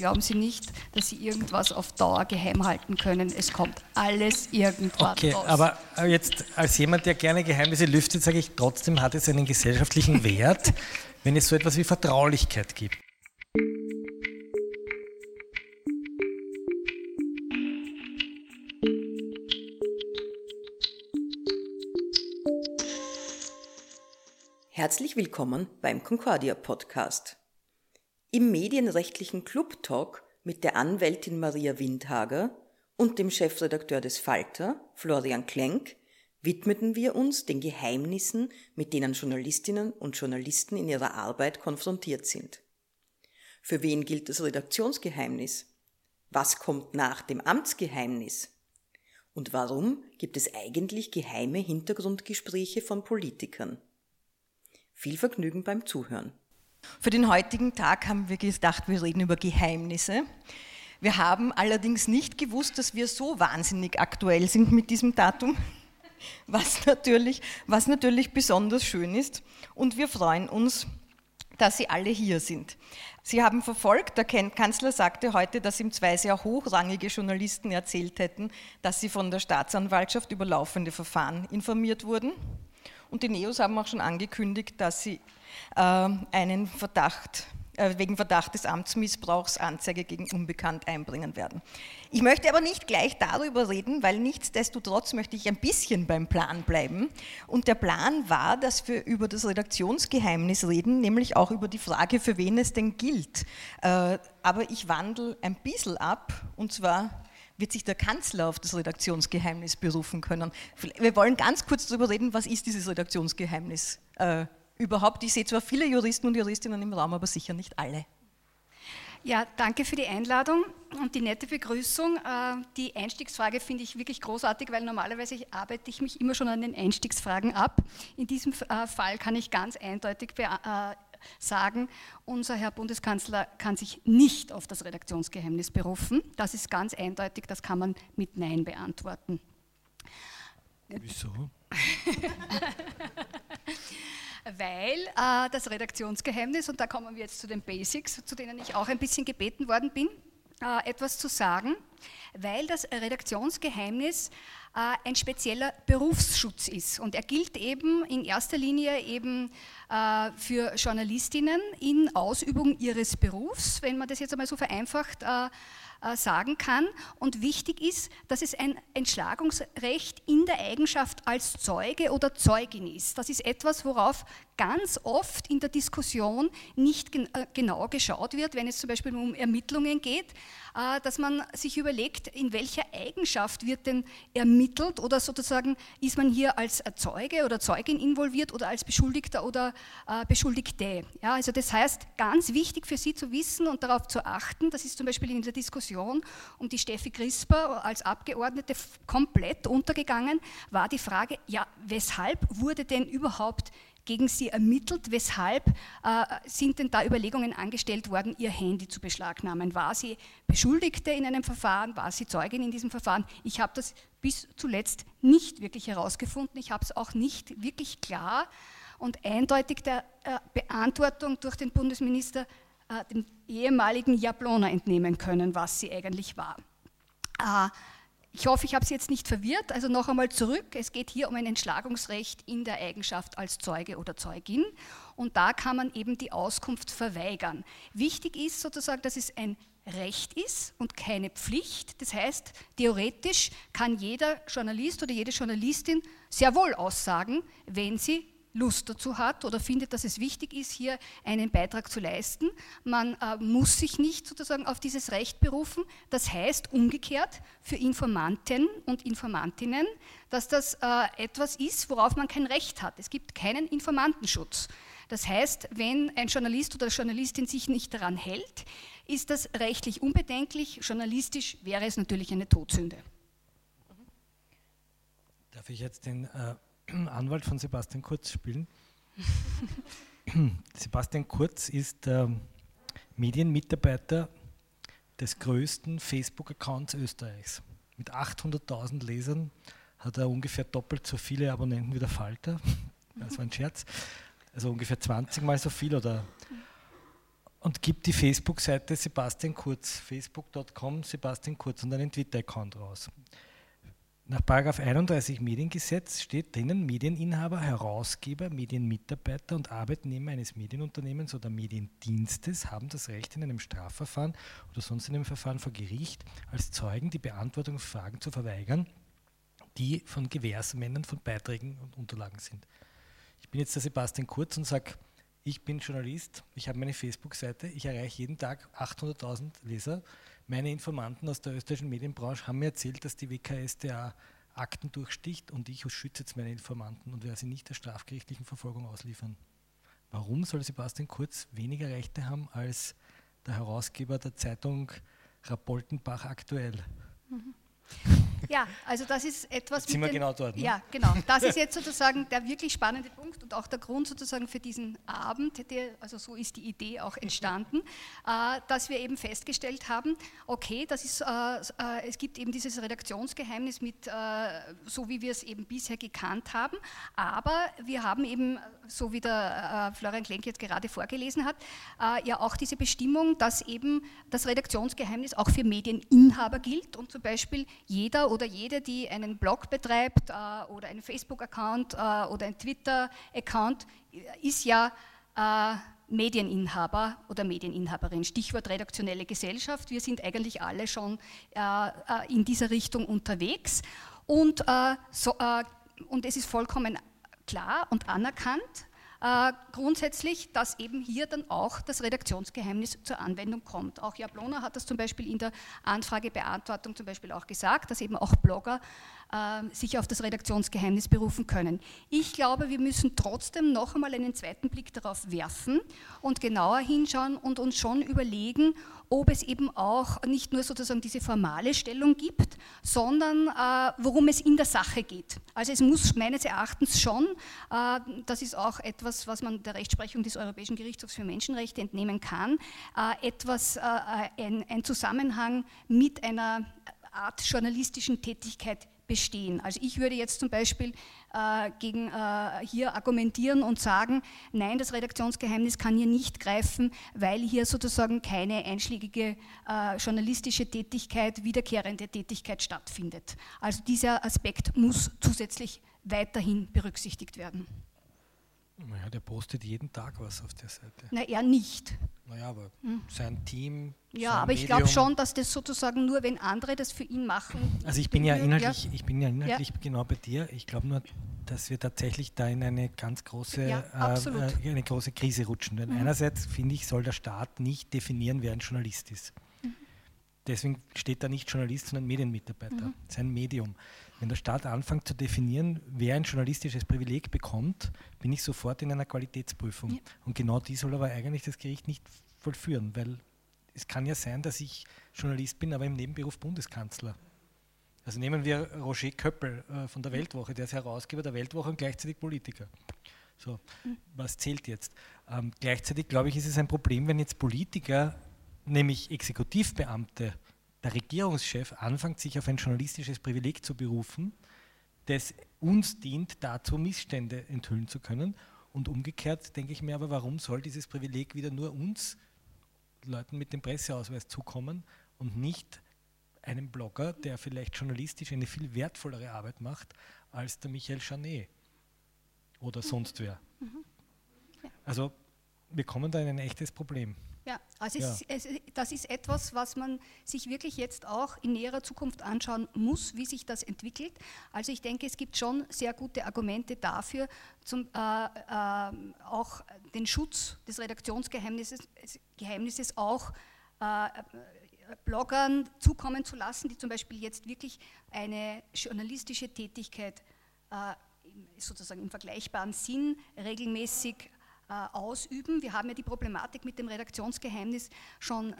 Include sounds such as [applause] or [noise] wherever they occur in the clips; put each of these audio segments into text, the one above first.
glauben Sie nicht, dass Sie irgendwas auf Dauer geheim halten können. Es kommt alles irgendwann okay, raus. Aber jetzt als jemand, der gerne Geheimnisse lüftet, sage ich, trotzdem hat es einen gesellschaftlichen [laughs] Wert, wenn es so etwas wie Vertraulichkeit gibt. Herzlich willkommen beim Concordia Podcast. Im medienrechtlichen Club Talk mit der Anwältin Maria Windhager und dem Chefredakteur des Falter, Florian Klenk, widmeten wir uns den Geheimnissen, mit denen Journalistinnen und Journalisten in ihrer Arbeit konfrontiert sind. Für wen gilt das Redaktionsgeheimnis? Was kommt nach dem Amtsgeheimnis? Und warum gibt es eigentlich geheime Hintergrundgespräche von Politikern? Viel Vergnügen beim Zuhören. Für den heutigen Tag haben wir gedacht, wir reden über Geheimnisse. Wir haben allerdings nicht gewusst, dass wir so wahnsinnig aktuell sind mit diesem Datum, [laughs] was natürlich, was natürlich besonders schön ist. Und wir freuen uns, dass Sie alle hier sind. Sie haben verfolgt, der Kanzler sagte heute, dass ihm zwei sehr hochrangige Journalisten erzählt hätten, dass sie von der Staatsanwaltschaft über laufende Verfahren informiert wurden. Und die Neos haben auch schon angekündigt, dass sie einen Verdacht äh, wegen Verdacht des Amtsmissbrauchs Anzeige gegen Unbekannt einbringen werden. Ich möchte aber nicht gleich darüber reden, weil nichtsdestotrotz möchte ich ein bisschen beim Plan bleiben. Und der Plan war, dass wir über das Redaktionsgeheimnis reden, nämlich auch über die Frage, für wen es denn gilt. Äh, aber ich wandle ein bisschen ab, und zwar wird sich der Kanzler auf das Redaktionsgeheimnis berufen können. Wir wollen ganz kurz darüber reden, was ist dieses Redaktionsgeheimnis äh, überhaupt. Ich sehe zwar viele Juristen und Juristinnen im Raum, aber sicher nicht alle. Ja, danke für die Einladung und die nette Begrüßung. Äh, die Einstiegsfrage finde ich wirklich großartig, weil normalerweise arbeite ich mich immer schon an den Einstiegsfragen ab. In diesem äh, Fall kann ich ganz eindeutig äh, sagen, unser Herr Bundeskanzler kann sich nicht auf das Redaktionsgeheimnis berufen. Das ist ganz eindeutig, das kann man mit Nein beantworten. Wieso? [laughs] Weil äh, das Redaktionsgeheimnis, und da kommen wir jetzt zu den Basics, zu denen ich auch ein bisschen gebeten worden bin, äh, etwas zu sagen, weil das Redaktionsgeheimnis äh, ein spezieller Berufsschutz ist. Und er gilt eben in erster Linie eben äh, für Journalistinnen in Ausübung ihres Berufs, wenn man das jetzt einmal so vereinfacht äh, sagen kann. Und wichtig ist, dass es ein Entschlagungsrecht in der Eigenschaft als Zeuge oder Zeugin ist. Das ist etwas, worauf ganz oft in der Diskussion nicht äh, genau geschaut wird, wenn es zum Beispiel um Ermittlungen geht, äh, dass man sich überlegt, in welcher Eigenschaft wird denn ermittelt oder sozusagen ist man hier als Zeuge oder Zeugin involviert oder als Beschuldigter oder äh, Beschuldigte. Ja, also das heißt, ganz wichtig für Sie zu wissen und darauf zu achten, das ist zum Beispiel in der Diskussion um die Steffi Crisper als Abgeordnete komplett untergegangen, war die Frage, ja, weshalb wurde denn überhaupt gegen sie ermittelt. Weshalb äh, sind denn da Überlegungen angestellt worden, ihr Handy zu beschlagnahmen? War sie Beschuldigte in einem Verfahren? War sie Zeugin in diesem Verfahren? Ich habe das bis zuletzt nicht wirklich herausgefunden. Ich habe es auch nicht wirklich klar und eindeutig der äh, Beantwortung durch den Bundesminister, äh, dem ehemaligen Jablona, entnehmen können, was sie eigentlich war. Ich hoffe, ich habe Sie jetzt nicht verwirrt. Also noch einmal zurück. Es geht hier um ein Entschlagungsrecht in der Eigenschaft als Zeuge oder Zeugin. Und da kann man eben die Auskunft verweigern. Wichtig ist sozusagen, dass es ein Recht ist und keine Pflicht. Das heißt, theoretisch kann jeder Journalist oder jede Journalistin sehr wohl aussagen, wenn sie Lust dazu hat oder findet, dass es wichtig ist, hier einen Beitrag zu leisten. Man äh, muss sich nicht sozusagen auf dieses Recht berufen. Das heißt umgekehrt für Informanten und Informantinnen, dass das äh, etwas ist, worauf man kein Recht hat. Es gibt keinen Informantenschutz. Das heißt, wenn ein Journalist oder Journalistin sich nicht daran hält, ist das rechtlich unbedenklich. Journalistisch wäre es natürlich eine Todsünde. Darf ich jetzt den äh Anwalt von Sebastian Kurz spielen. [laughs] Sebastian Kurz ist äh, Medienmitarbeiter des größten Facebook-Accounts Österreichs. Mit 800.000 Lesern hat er ungefähr doppelt so viele Abonnenten wie der Falter. [laughs] Das war ein Scherz. Also ungefähr 20 mal so viel oder und gibt die Facebook-Seite Sebastian Kurz, facebook.com Sebastian Kurz und einen Twitter-Account raus. Nach 31 Mediengesetz steht drinnen, Medieninhaber, Herausgeber, Medienmitarbeiter und Arbeitnehmer eines Medienunternehmens oder Mediendienstes haben das Recht, in einem Strafverfahren oder sonst in einem Verfahren vor Gericht als Zeugen die Beantwortung von Fragen zu verweigern, die von Gewährsmännern von Beiträgen und Unterlagen sind. Ich bin jetzt der Sebastian Kurz und sage, ich bin Journalist, ich habe meine Facebook-Seite, ich erreiche jeden Tag 800.000 Leser meine Informanten aus der österreichischen Medienbranche haben mir erzählt, dass die WKStA Akten durchsticht und ich schütze jetzt meine Informanten und werde sie nicht der strafgerichtlichen Verfolgung ausliefern. Warum soll Sebastian Kurz weniger Rechte haben als der Herausgeber der Zeitung Rapoltenbach aktuell? Mhm. [laughs] Ja, also das ist etwas. Jetzt sind wir den, genau dort. Ne? Ja, genau. Das ist [laughs] jetzt sozusagen der wirklich spannende Punkt und auch der Grund sozusagen für diesen Abend, der, also so ist die Idee auch entstanden, äh, dass wir eben festgestellt haben, okay, das ist, äh, äh, es gibt eben dieses Redaktionsgeheimnis mit, äh, so wie wir es eben bisher gekannt haben, aber wir haben eben, so wie der äh, Florian Klenk jetzt gerade vorgelesen hat, äh, ja auch diese Bestimmung, dass eben das Redaktionsgeheimnis auch für Medieninhaber gilt und zum Beispiel jeder oder jede, die einen Blog betreibt äh, oder einen Facebook-Account äh, oder einen Twitter-Account, ist ja äh, Medieninhaber oder Medieninhaberin. Stichwort redaktionelle Gesellschaft. Wir sind eigentlich alle schon äh, äh, in dieser Richtung unterwegs. Und, äh, so, und es ist vollkommen klar und anerkannt, äh, grundsätzlich, dass eben hier dann auch das Redaktionsgeheimnis zur Anwendung kommt. Auch Jablona hat das zum Beispiel in der Anfragebeantwortung zum Beispiel auch gesagt, dass eben auch Blogger sich auf das Redaktionsgeheimnis berufen können. Ich glaube, wir müssen trotzdem noch einmal einen zweiten Blick darauf werfen und genauer hinschauen und uns schon überlegen, ob es eben auch nicht nur sozusagen diese formale Stellung gibt, sondern äh, worum es in der Sache geht. Also es muss meines Erachtens schon, äh, das ist auch etwas, was man der Rechtsprechung des Europäischen Gerichtshofs für Menschenrechte entnehmen kann, äh, etwas, äh, ein, ein Zusammenhang mit einer Art journalistischen Tätigkeit bestehen. Also ich würde jetzt zum Beispiel äh, gegen, äh, hier argumentieren und sagen, nein, das Redaktionsgeheimnis kann hier nicht greifen, weil hier sozusagen keine einschlägige äh, journalistische Tätigkeit, wiederkehrende Tätigkeit stattfindet. Also dieser Aspekt muss zusätzlich weiterhin berücksichtigt werden. Naja, der postet jeden Tag was auf der Seite. Na, er nicht. Naja, aber hm. sein Team. Ja, sein aber ich glaube schon, dass das sozusagen nur, wenn andere das für ihn machen. Also ich bin ja inhaltlich, ja. Ich bin ja inhaltlich ja. genau bei dir. Ich glaube nur, dass wir tatsächlich da in eine ganz große, ja, äh, eine große Krise rutschen. Denn mhm. einerseits finde ich, soll der Staat nicht definieren, wer ein Journalist ist. Mhm. Deswegen steht da nicht Journalist, sondern Medienmitarbeiter. Mhm. Sein Medium. Wenn der Staat anfängt zu definieren, wer ein journalistisches Privileg bekommt, bin ich sofort in einer Qualitätsprüfung. Ja. Und genau die soll aber eigentlich das Gericht nicht vollführen, weil es kann ja sein, dass ich Journalist bin, aber im Nebenberuf Bundeskanzler. Also nehmen wir Roger Köppel äh, von der Weltwoche, der ist Herausgeber der Weltwoche und gleichzeitig Politiker. So, mhm. was zählt jetzt? Ähm, gleichzeitig glaube ich, ist es ein Problem, wenn jetzt Politiker, nämlich Exekutivbeamte, der Regierungschef anfängt, sich auf ein journalistisches Privileg zu berufen, das uns dient, dazu Missstände enthüllen zu können. Und umgekehrt denke ich mir aber, warum soll dieses Privileg wieder nur uns, Leuten mit dem Presseausweis, zukommen und nicht einem Blogger, der vielleicht journalistisch eine viel wertvollere Arbeit macht als der Michael Chanet oder sonst wer. Mhm. Also wir kommen da in ein echtes Problem. Ja, also ja. Es, es, das ist etwas, was man sich wirklich jetzt auch in näherer Zukunft anschauen muss, wie sich das entwickelt. Also ich denke, es gibt schon sehr gute Argumente dafür, zum, äh, äh, auch den Schutz des Redaktionsgeheimnisses Geheimnisses auch äh, Bloggern zukommen zu lassen, die zum Beispiel jetzt wirklich eine journalistische Tätigkeit äh, sozusagen im vergleichbaren Sinn regelmäßig ausüben. Wir haben ja die Problematik mit dem Redaktionsgeheimnis schon äh,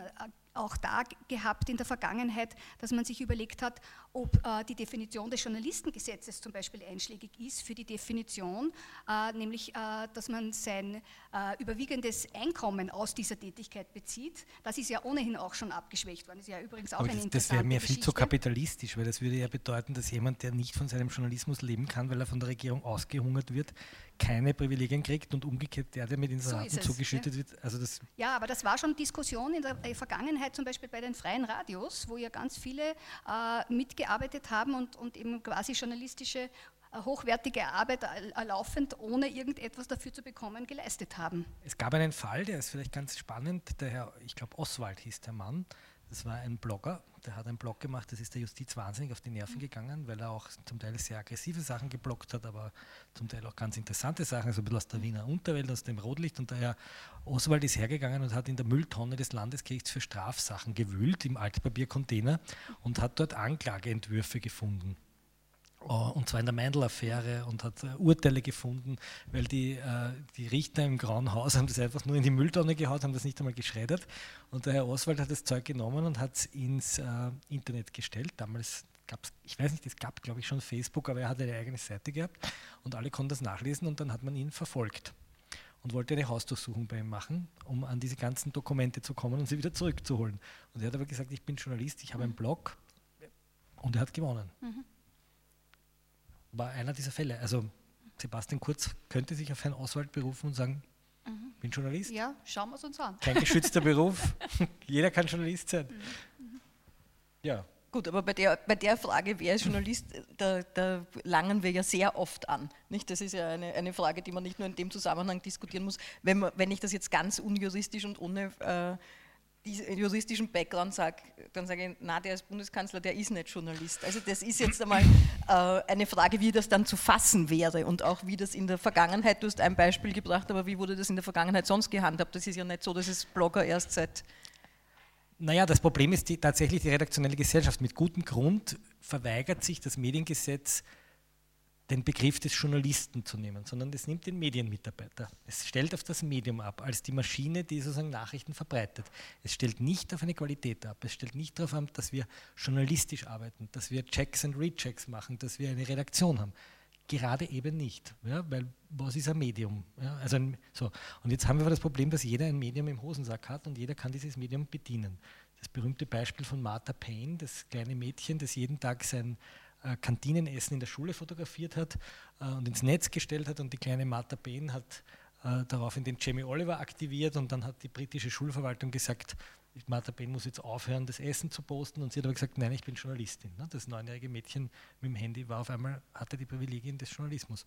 auch da gehabt in der Vergangenheit, dass man sich überlegt hat, ob äh, die Definition des Journalistengesetzes zum Beispiel einschlägig ist für die Definition, äh, nämlich äh, dass man sein äh, überwiegendes Einkommen aus dieser Tätigkeit bezieht. Das ist ja ohnehin auch schon abgeschwächt worden. Das ist ja übrigens auch Aber eine das, das wäre mir viel zu kapitalistisch, weil das würde ja bedeuten, dass jemand, der nicht von seinem Journalismus leben kann, weil er von der Regierung ausgehungert wird, keine Privilegien kriegt und umgekehrt der, der mit Inseraten so zugeschüttet ja. wird. Also das ja, aber das war schon Diskussion in der Vergangenheit, zum Beispiel bei den freien Radios, wo ja ganz viele äh, mitgearbeitet haben und, und eben quasi journalistische äh, hochwertige Arbeit äh, laufend, ohne irgendetwas dafür zu bekommen, geleistet haben. Es gab einen Fall, der ist vielleicht ganz spannend, der Herr, ich glaube Oswald hieß der Mann, das war ein Blogger, der hat einen Blog gemacht, das ist der Justiz wahnsinnig auf die Nerven mhm. gegangen, weil er auch zum Teil sehr aggressive Sachen geblockt hat, aber zum Teil auch ganz interessante Sachen, also ein bisschen aus der Wiener Unterwelt, aus dem Rotlicht. Und der Herr Oswald ist hergegangen und hat in der Mülltonne des Landesgerichts für Strafsachen gewühlt, im Altpapiercontainer, und hat dort Anklageentwürfe gefunden. Oh, und zwar in der Meindl-Affäre und hat uh, Urteile gefunden, weil die, uh, die Richter im Grauen Haus haben das einfach nur in die Mülltonne gehaut, haben das nicht einmal geschreddert. Und der Herr Oswald hat das Zeug genommen und hat es ins Internet gestellt. Damals gab es, ich weiß nicht, es gab glaube ich schon Facebook, aber er hatte eine eigene Seite gehabt und alle konnten das nachlesen und dann hat man ihn verfolgt und wollte eine Hausdurchsuchung bei ihm machen, um an diese ganzen Dokumente zu kommen und sie wieder zurückzuholen. Und er hat aber gesagt, ich bin Journalist, ich habe einen Blog und er hat gewonnen. Mhm war einer dieser Fälle. Also Sebastian Kurz könnte sich auf Herrn Oswald berufen und sagen, mhm. bin Journalist. Ja, schauen wir es uns an. Kein geschützter Beruf. [laughs] Jeder kann Journalist sein. Mhm. mhm. Ja. Gut, aber bei der, bei der Frage, wer ist Journalist, da, da, langen wir ja sehr oft an. Nicht? Das ist ja eine, eine Frage, die man nicht nur in dem Zusammenhang diskutieren muss. Wenn, man, wenn ich das jetzt ganz unjuristisch und ohne äh, diesen juristischen Background sage, dann sage ich, na, der ist Bundeskanzler, der ist nicht Journalist. Also das ist jetzt einmal äh, eine Frage, wie das dann zu fassen wäre und auch wie das in der Vergangenheit, du hast ein Beispiel gebracht, aber wie wurde das in der Vergangenheit sonst gehandhabt? Das ist ja nicht so, dass es Blogger erst seit... Naja, das Problem ist die, tatsächlich die redaktionelle Gesellschaft. Mit gutem Grund verweigert sich das Mediengesetz den Begriff des Journalisten zu nehmen, sondern es nimmt den Medienmitarbeiter. Es stellt auf das Medium ab, als die Maschine, die sozusagen Nachrichten verbreitet. Es stellt nicht auf eine Qualität ab. Es stellt nicht darauf ab, dass wir journalistisch arbeiten, dass wir Checks and Rechecks machen, dass wir eine Redaktion haben. Gerade eben nicht, ja, weil was ist ein Medium? Ja, also ein, so. Und jetzt haben wir aber das Problem, dass jeder ein Medium im Hosensack hat und jeder kann dieses Medium bedienen. Das berühmte Beispiel von Martha Payne, das kleine Mädchen, das jeden Tag sein Kantinenessen in der Schule fotografiert hat äh, und ins Netz gestellt hat und die kleine Martha Bain hat äh, daraufhin den Jamie Oliver aktiviert und dann hat die britische Schulverwaltung gesagt, Martha Bain muss jetzt aufhören, das Essen zu posten und sie hat aber gesagt, nein, ich bin Journalistin. Ne? Das neunjährige Mädchen mit dem Handy war auf einmal, hatte die Privilegien des Journalismus.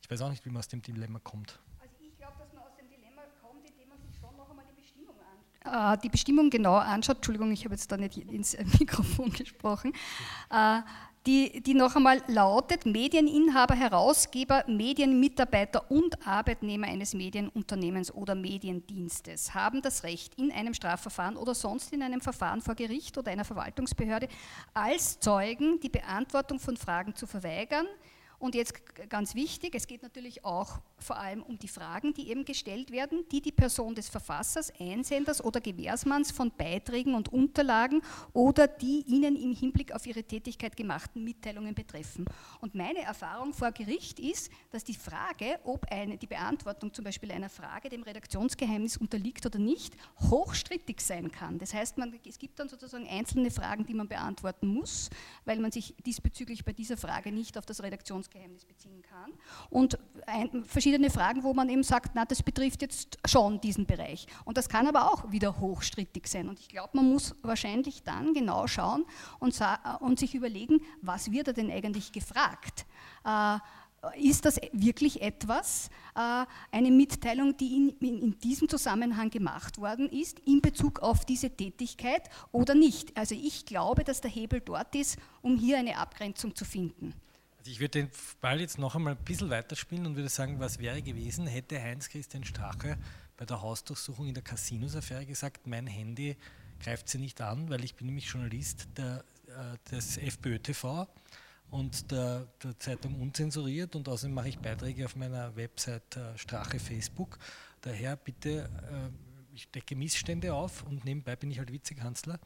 Ich weiß auch nicht, wie man aus dem Dilemma kommt. Also ich glaube, dass man aus dem Dilemma kommt, indem man sich schon noch einmal die Bestimmung anschaut. Äh, die Bestimmung genau anschaut, Entschuldigung, ich habe jetzt da nicht ins Mikrofon gesprochen. Äh, die, die noch einmal lautet, Medieninhaber, Herausgeber, Medienmitarbeiter und Arbeitnehmer eines Medienunternehmens oder Mediendienstes haben das Recht, in einem Strafverfahren oder sonst in einem Verfahren vor Gericht oder einer Verwaltungsbehörde als Zeugen die Beantwortung von Fragen zu verweigern, und jetzt ganz wichtig, es geht natürlich auch vor allem um die Fragen, die eben gestellt werden, die die Person des Verfassers, Einsenders oder Gewährsmanns von Beiträgen und Unterlagen oder die ihnen im Hinblick auf ihre Tätigkeit gemachten Mitteilungen betreffen. Und meine Erfahrung vor Gericht ist, dass die Frage, ob eine, die Beantwortung zum Beispiel einer Frage dem Redaktionsgeheimnis unterliegt oder nicht, hochstrittig sein kann. Das heißt, man, es gibt dann sozusagen einzelne Fragen, die man beantworten muss, weil man sich diesbezüglich bei dieser Frage nicht auf das Redaktionsgeheimnis Geschäftsgeheimnis beziehen kann. Und ein, verschiedene Fragen, wo man eben sagt, na, das betrifft jetzt schon diesen Bereich. Und das kann aber auch wieder hochstrittig sein. Und ich glaube, man muss wahrscheinlich dann genau schauen und, und, sich überlegen, was wird er denn eigentlich gefragt? Äh, ist das wirklich etwas, äh, eine Mitteilung, die in, diesem Zusammenhang gemacht worden ist, in Bezug auf diese Tätigkeit oder nicht? Also ich glaube, dass der Hebel dort ist, um hier eine Abgrenzung zu finden. Also ich würde den Ball jetzt noch einmal ein bisschen weiterspielen und würde sagen, was wäre gewesen, hätte Heinz-Christian Strache bei der Hausdurchsuchung in der Casinos-Affäre gesagt, mein Handy greift sie nicht an, weil ich bin nämlich Journalist der, äh, des FPÖ-TV und der, der, Zeitung unzensuriert und außerdem mache ich Beiträge auf meiner Website äh, Strache Facebook. Daher bitte äh, ich decke Missstände auf und nebenbei bin ich halt Vizekanzler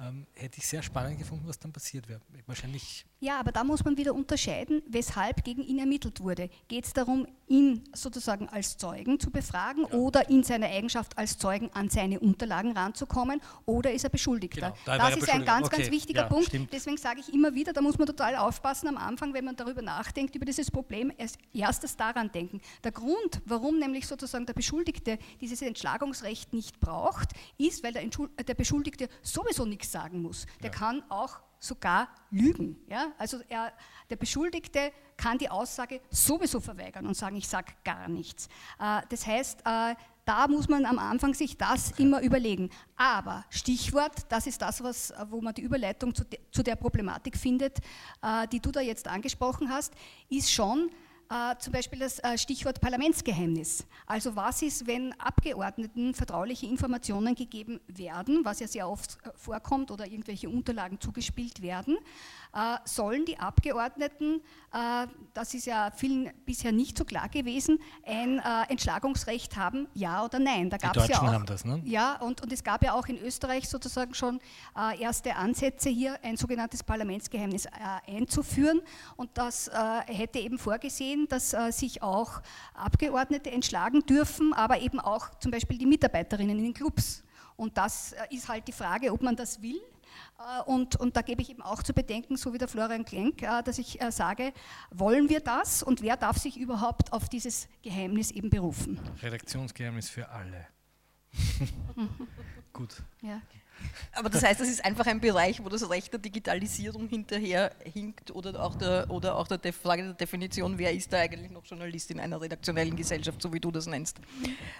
ähm, hätte ich sehr spannend gefunden, was dann passiert wäre. Wahrscheinlich. Ja, aber da muss man wieder unterscheiden, weshalb gegen ihn ermittelt wurde. Geht es darum, ihn sozusagen als Zeugen zu befragen ja. oder in seiner Eigenschaft als Zeugen an seine Unterlagen ranzukommen oder ist er Beschuldigter? Genau, da das ist ein ganz, okay. ganz wichtiger ja, Punkt. Stimmt. Deswegen sage ich immer wieder, da muss man total aufpassen am Anfang, wenn man darüber nachdenkt, über dieses Problem, als erstes daran denken. Der Grund, warum nämlich sozusagen der Beschuldigte dieses Entschlagungsrecht nicht braucht, ist, weil der, der Beschuldigte sowieso nichts nichts sagen muss. Der ja. kann auch sogar lügen. Ja? Also er, der Beschuldigte kann die Aussage sowieso verweigern und sagen, ich sage gar nichts. Äh, das heißt, äh, da muss man am Anfang sich das immer überlegen. Aber Stichwort, das ist das, was, wo man die Überleitung zu, de, zu der Problematik findet, äh, die du da jetzt angesprochen hast, ist schon, äh, zum Beispiel das äh, Stichwort Parlamentsgeheimnis. Also was ist, wenn Abgeordneten vertrauliche Informationen gegeben werden, was ja sehr oft äh, vorkommt oder irgendwelche Unterlagen zugespielt werden, äh, sollen die Abgeordneten, äh, das ist ja vielen bisher nicht so klar gewesen, ein äh, Entschlagungsrecht haben, ja oder nein. Da die Deutschen ja auch, haben das, ne? Ja, und, und es gab ja auch in Österreich sozusagen schon erste Ansätze hier, ein sogenanntes Parlamentsgeheimnis einzuführen. Und das hätte eben vorgesehen, dass sich auch Abgeordnete entschlagen dürfen, aber eben auch zum Beispiel die Mitarbeiterinnen in den Clubs. Und das ist halt die Frage, ob man das will äh, und, und, da gebe ich eben auch zu bedenken, so wie der Florian Klenk, äh, dass ich äh, sage, wollen wir das und wer darf sich überhaupt auf dieses Geheimnis eben berufen? Redaktionsgeheimnis für alle. [laughs] Gut. Ja. Aber das heißt, das ist einfach ein Bereich, wo das Recht der Digitalisierung hinterher hinkt oder auch der, oder auch der Frage der Definition, wer ist da eigentlich noch Journalist in einer redaktionellen Gesellschaft, so wie du das nennst.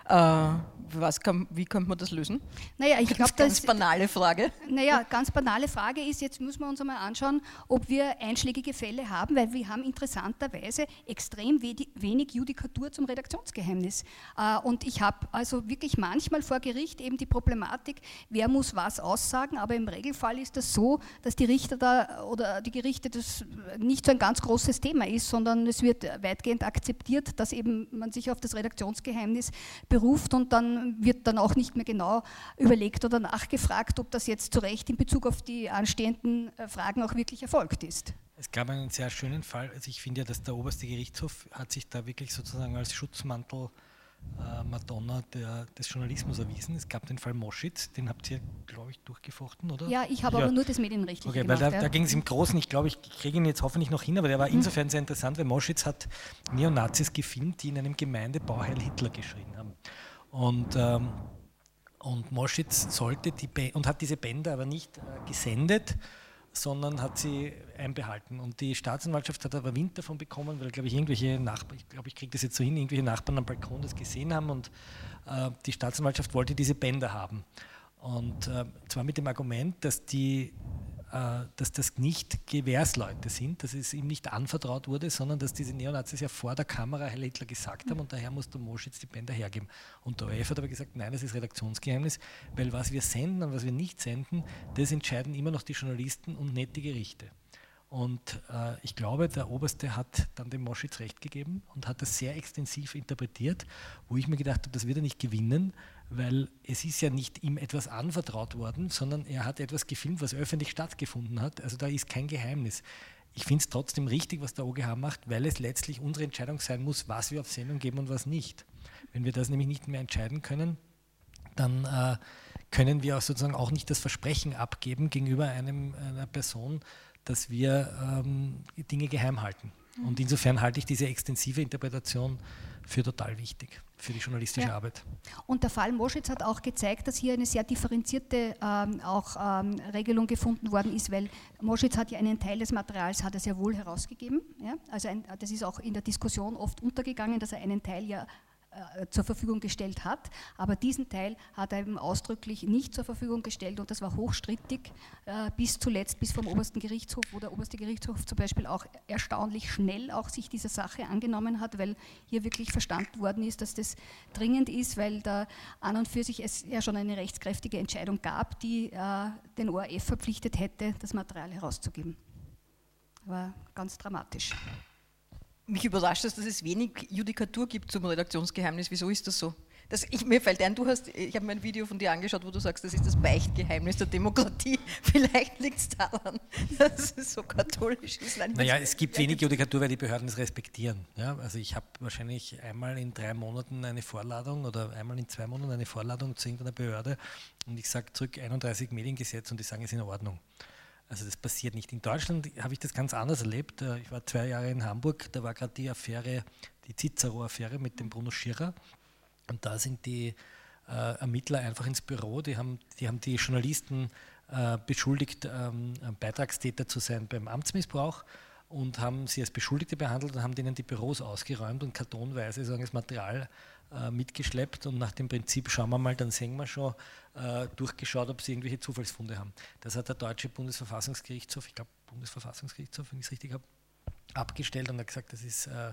Äh, was kann, wie könnte man das lösen? Naja, ich glaube, [laughs] ganz banale Frage. Naja, ganz banale Frage ist, jetzt müssen wir uns einmal anschauen, ob wir einschlägige Fälle haben, weil wir haben interessanterweise extrem wenig Judikatur zum Redaktionsgeheimnis. Äh, und ich habe also wirklich manchmal vor Gericht eben die Problematik, wer muss was was aussagen, aber im Regelfall ist das so, dass die Richter da oder die Gerichte das nicht so ein ganz großes Thema ist, sondern es wird weitgehend akzeptiert, dass eben man sich auf das Redaktionsgeheimnis beruft und dann wird dann auch nicht mehr genau überlegt oder nachgefragt, ob das jetzt zu Recht in Bezug auf die anstehenden äh, Fragen auch wirklich erfolgt ist. Es gab einen sehr schönen Fall, also ich finde ja, dass der oberste Gerichtshof hat sich da wirklich sozusagen als Schutzmantel äh, Madonna der, des Journalismus erwiesen. Es gab den Fall Moschitz, den habt ihr, glaube ich, durchgefochten, oder? Ja, ich habe ja. aber nur das Medienrechtliche okay, gemacht. Weil da, ja. da ging es im Großen, ich glaube, ich kriege ihn jetzt hoffentlich noch hin, aber der war mhm. insofern sehr interessant, weil Moschitz hat Neonazis gefilmt, die in einem Gemeindebau Heil Hitler geschrien haben. Und, ähm, und Moschitz sollte die ba und hat diese Bänder aber nicht äh, gesendet, sondern hat sie einbehalten. Und die Staatsanwaltschaft hat aber Wind davon bekommen, weil, glaube ich, irgendwelche Nachbarn, ich glaube, ich kriege das jetzt so hin, irgendwelche Nachbarn am Balkon das gesehen haben und äh, die Staatsanwaltschaft wollte diese Bänder haben. Und äh, zwar mit dem Argument, dass die dass das nicht Gewährsleute sind, dass es ihm nicht anvertraut wurde, sondern dass diese Neonazis ja vor der Kamera Heil Hitler gesagt haben und daher muss der Moschitz die Bänder hergeben. Und der ORF hat aber gesagt, nein, das ist Redaktionsgeheimnis, weil was wir senden und was wir nicht senden, das entscheiden immer noch die Journalisten und nicht die Gerichte. Und äh, ich glaube, der Oberste hat dann dem Moschitz recht gegeben und hat das sehr extensiv interpretiert, wo ich mir gedacht habe, das wird er nicht gewinnen, weil es ist ja nicht ihm etwas anvertraut worden, sondern er hat etwas gefilmt, was öffentlich stattgefunden hat. Also da ist kein Geheimnis. Ich finde es trotzdem richtig, was der OGH macht, weil es letztlich unsere Entscheidung sein muss, was wir auf Sendung geben und was nicht. Wenn wir das nämlich nicht mehr entscheiden können, dann äh, können wir auch sozusagen auch nicht das Versprechen abgeben gegenüber einem, einer Person, dass wir ähm, Dinge geheim halten. Und insofern halte ich diese extensive Interpretation für total wichtig für die journalistische ja. Arbeit. Und der Fall Moschitz hat auch gezeigt, dass hier eine sehr differenzierte ähm, auch, ähm, Regelung gefunden worden ist, weil Moschitz hat ja einen Teil des Materials hat er sehr wohl herausgegeben. Ja? Also ein, das ist auch in der Diskussion oft untergegangen, dass er einen Teil ja zur Verfügung gestellt hat. Aber diesen Teil hat er eben ausdrücklich nicht zur Verfügung gestellt und das war hochstrittig äh, bis zuletzt, bis vom obersten Gerichtshof, wo der oberste Gerichtshof zum Beispiel auch erstaunlich schnell auch sich dieser Sache angenommen hat, weil hier wirklich verstanden worden ist, dass das dringend ist, weil da an und für sich es ja schon eine rechtskräftige Entscheidung gab, die äh, den ORF verpflichtet hätte, das Material herauszugeben. War ganz dramatisch. Mich überrascht es, dass es wenig Judikatur gibt zum Redaktionsgeheimnis. Wieso ist das so? Das, ich, mir fällt ein, du hast, ich habe mir ein Video von dir angeschaut, wo du sagst, das ist das Beichtgeheimnis der Demokratie. [laughs] Vielleicht liegt es daran, dass es so katholisch ist. Nein, naja, es gibt wenig Judikatur, weil die Behörden es respektieren. Ja? Also ich habe wahrscheinlich einmal in drei Monaten eine Vorladung oder einmal in zwei Monaten eine Vorladung zu irgendeiner Behörde und ich sage zurück 31 Mediengesetz und die sagen, es ist in Ordnung. Also das passiert nicht. In Deutschland habe ich das ganz anders erlebt. Äh, ich war zwei Jahre in Hamburg, da war gerade die Affäre, die Cicero-Affäre mit dem Bruno Schirrer. Und da sind die äh, Ermittler einfach ins Büro, die haben die, haben die Journalisten äh, beschuldigt, ähm, Beitragstäter zu sein beim Amtsmissbrauch und haben sie als Beschuldigte behandelt und haben denen die Büros ausgeräumt und kartonweise sagen, das Material äh, mitgeschleppt und nach dem Prinzip, schauen wir mal, dann sehen wir schon, äh, durchgeschaut, ob sie irgendwelche Zufallsfunde haben. Das hat der deutsche Bundesverfassungsgerichtshof, ich glaube Bundesverfassungsgerichtshof, wenn ich es richtig habe, abgestellt und hat gesagt, das ist äh,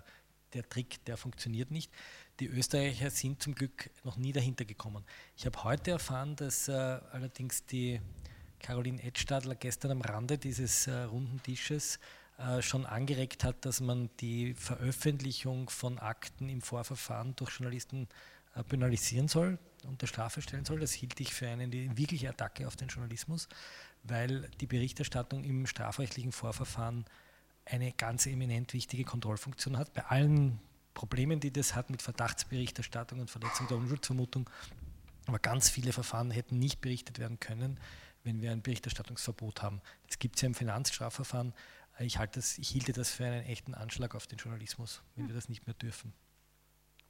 der Trick, der funktioniert nicht. Die Österreicher sind zum Glück noch nie dahinter gekommen. Ich habe heute erfahren, dass allerdings die Caroline Edstadler gestern am Rande dieses runden Tisches schon angeregt hat, dass man die Veröffentlichung von Akten im Vorverfahren durch Journalisten äh, penalisieren soll, unter Strafe stellen soll. Das hielt ich für eine wirkliche Attacke auf den Journalismus, weil die Berichterstattung im strafrechtlichen Vorverfahren eine ganz eminent wichtige Kontrollfunktion hat. Bei allen Problemen, die das hat mit Verdachtsberichterstattung und Verletzung der Unschuldsvermutung, aber ganz viele Verfahren hätten nicht berichtet werden können, wenn wir ein Berichterstattungsverbot haben. Das gibt es ja im Finanzstrafverfahren. Ich, halte das, ich hielte das für einen echten Anschlag auf den Journalismus, wenn wir das nicht mehr dürfen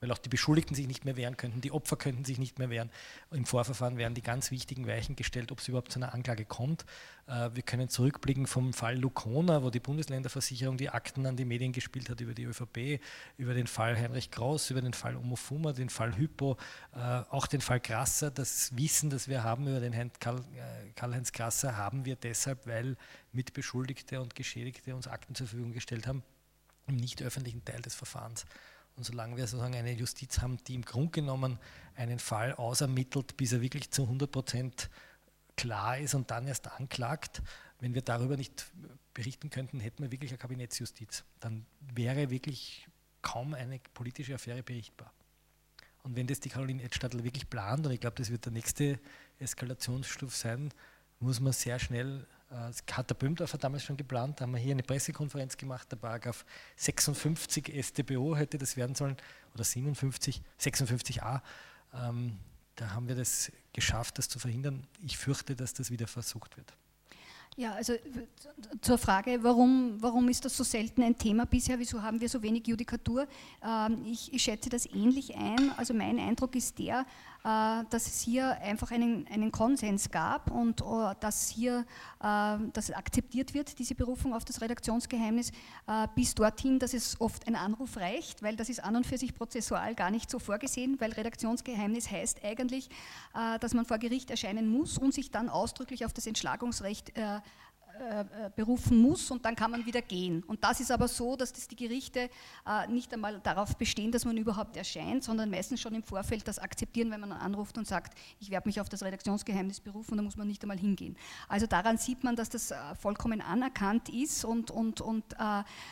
weil auch die Beschuldigten sich nicht mehr wehren könnten, die Opfer könnten sich nicht mehr wehren. Im Vorverfahren werden die ganz wichtigen Weichen gestellt, ob es überhaupt zu einer Anklage kommt. Äh, wir können zurückblicken vom Fall Lukona, wo die Bundesländerversicherung die Akten an die Medien gespielt hat über die ÖVP, über den Fall Heinrich Gross, über den Fall Omofuma, den Fall Hypo, äh, auch den Fall Grasser. Das Wissen, das wir haben über den äh, Karl-Heinz Grasser, haben wir deshalb, weil Mitbeschuldigte und Geschädigte uns Akten zur Verfügung gestellt haben, im nicht öffentlichen Teil des Verfahrens. Und solange wir sozusagen eine Justiz haben, die im Grunde genommen einen Fall ausermittelt, bis er wirklich zu 100 Prozent klar ist und dann erst anklagt, wenn wir darüber nicht berichten könnten, hätten wir wirklich eine Kabinettsjustiz. Dann wäre wirklich kaum eine politische Affäre berichtbar. Und wenn das die Caroline Edstadler wirklich plant, und ich glaube, das wird der nächste Eskalationsstufe sein, muss man sehr schnell das hat der Böhmdorfer damals schon geplant, da haben wir hier eine Pressekonferenz gemacht, der Paragraph 56 StBO hätte das werden sollen, oder 57, 56a. Ähm, da haben wir das geschafft, das zu verhindern. Ich fürchte, dass das wieder versucht wird. Ja, also zur Frage, warum, warum ist das so selten ein Thema bisher, wieso haben wir so wenig Judikatur? Ähm, ich, ich schätze das ähnlich ein. Also mein Eindruck ist der, äh, dass es hier einfach einen, einen Konsens gab und äh, dass hier äh, dass akzeptiert wird, diese Berufung auf das Redaktionsgeheimnis, bis dorthin, dass es oft ein Anruf reicht, weil das ist an und für sich prozessual gar nicht so vorgesehen, weil Redaktionsgeheimnis heißt eigentlich, dass man vor Gericht erscheinen muss und sich dann ausdrücklich auf das Entschlagungsrecht äh, äh, berufen muss und dann kann man wieder gehen. Und das ist aber so, dass das die Gerichte äh, nicht einmal darauf bestehen, dass man überhaupt erscheint, sondern meistens schon im Vorfeld das akzeptieren, wenn man anruft und sagt, ich werde mich auf das Redaktionsgeheimnis berufen, da muss man nicht einmal hingehen. Also daran sieht man, dass das vollkommen anerkannt ist und, und, und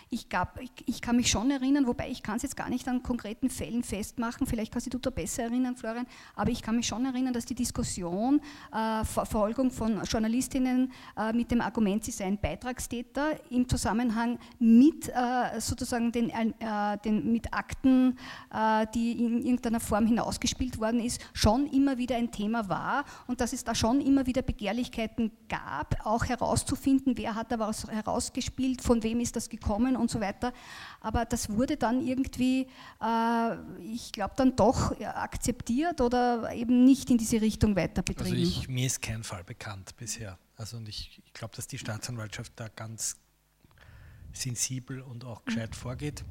ich, gab, ich, ich, kann mich schon erinnern, wobei ich kann es jetzt gar nicht an konkreten Fällen festmachen, vielleicht kannst du da besser erinnern, Florian, aber ich kann mich schon erinnern, dass die Diskussion, Verfolgung von Journalistinnen mit dem Argument, Moment, sie seien Beitragstäter im Zusammenhang mit äh, sozusagen den, äh, den, mit Akten, äh, die in irgendeiner Form hinausgespielt worden ist, schon immer wieder ein Thema war und dass es da schon immer wieder Begehrlichkeiten gab, auch herauszufinden, wer hat da was herausgespielt, von wem ist das gekommen und so weiter. Aber das wurde dann irgendwie, äh, ich glaube, dann doch akzeptiert oder eben nicht in diese Richtung weiter betrieben. Also ich, mir ist kein Fall bekannt bisher. Also und ich, ich glaube, dass die Staatsanwaltschaft da ganz sensibel und auch gescheit vorgeht.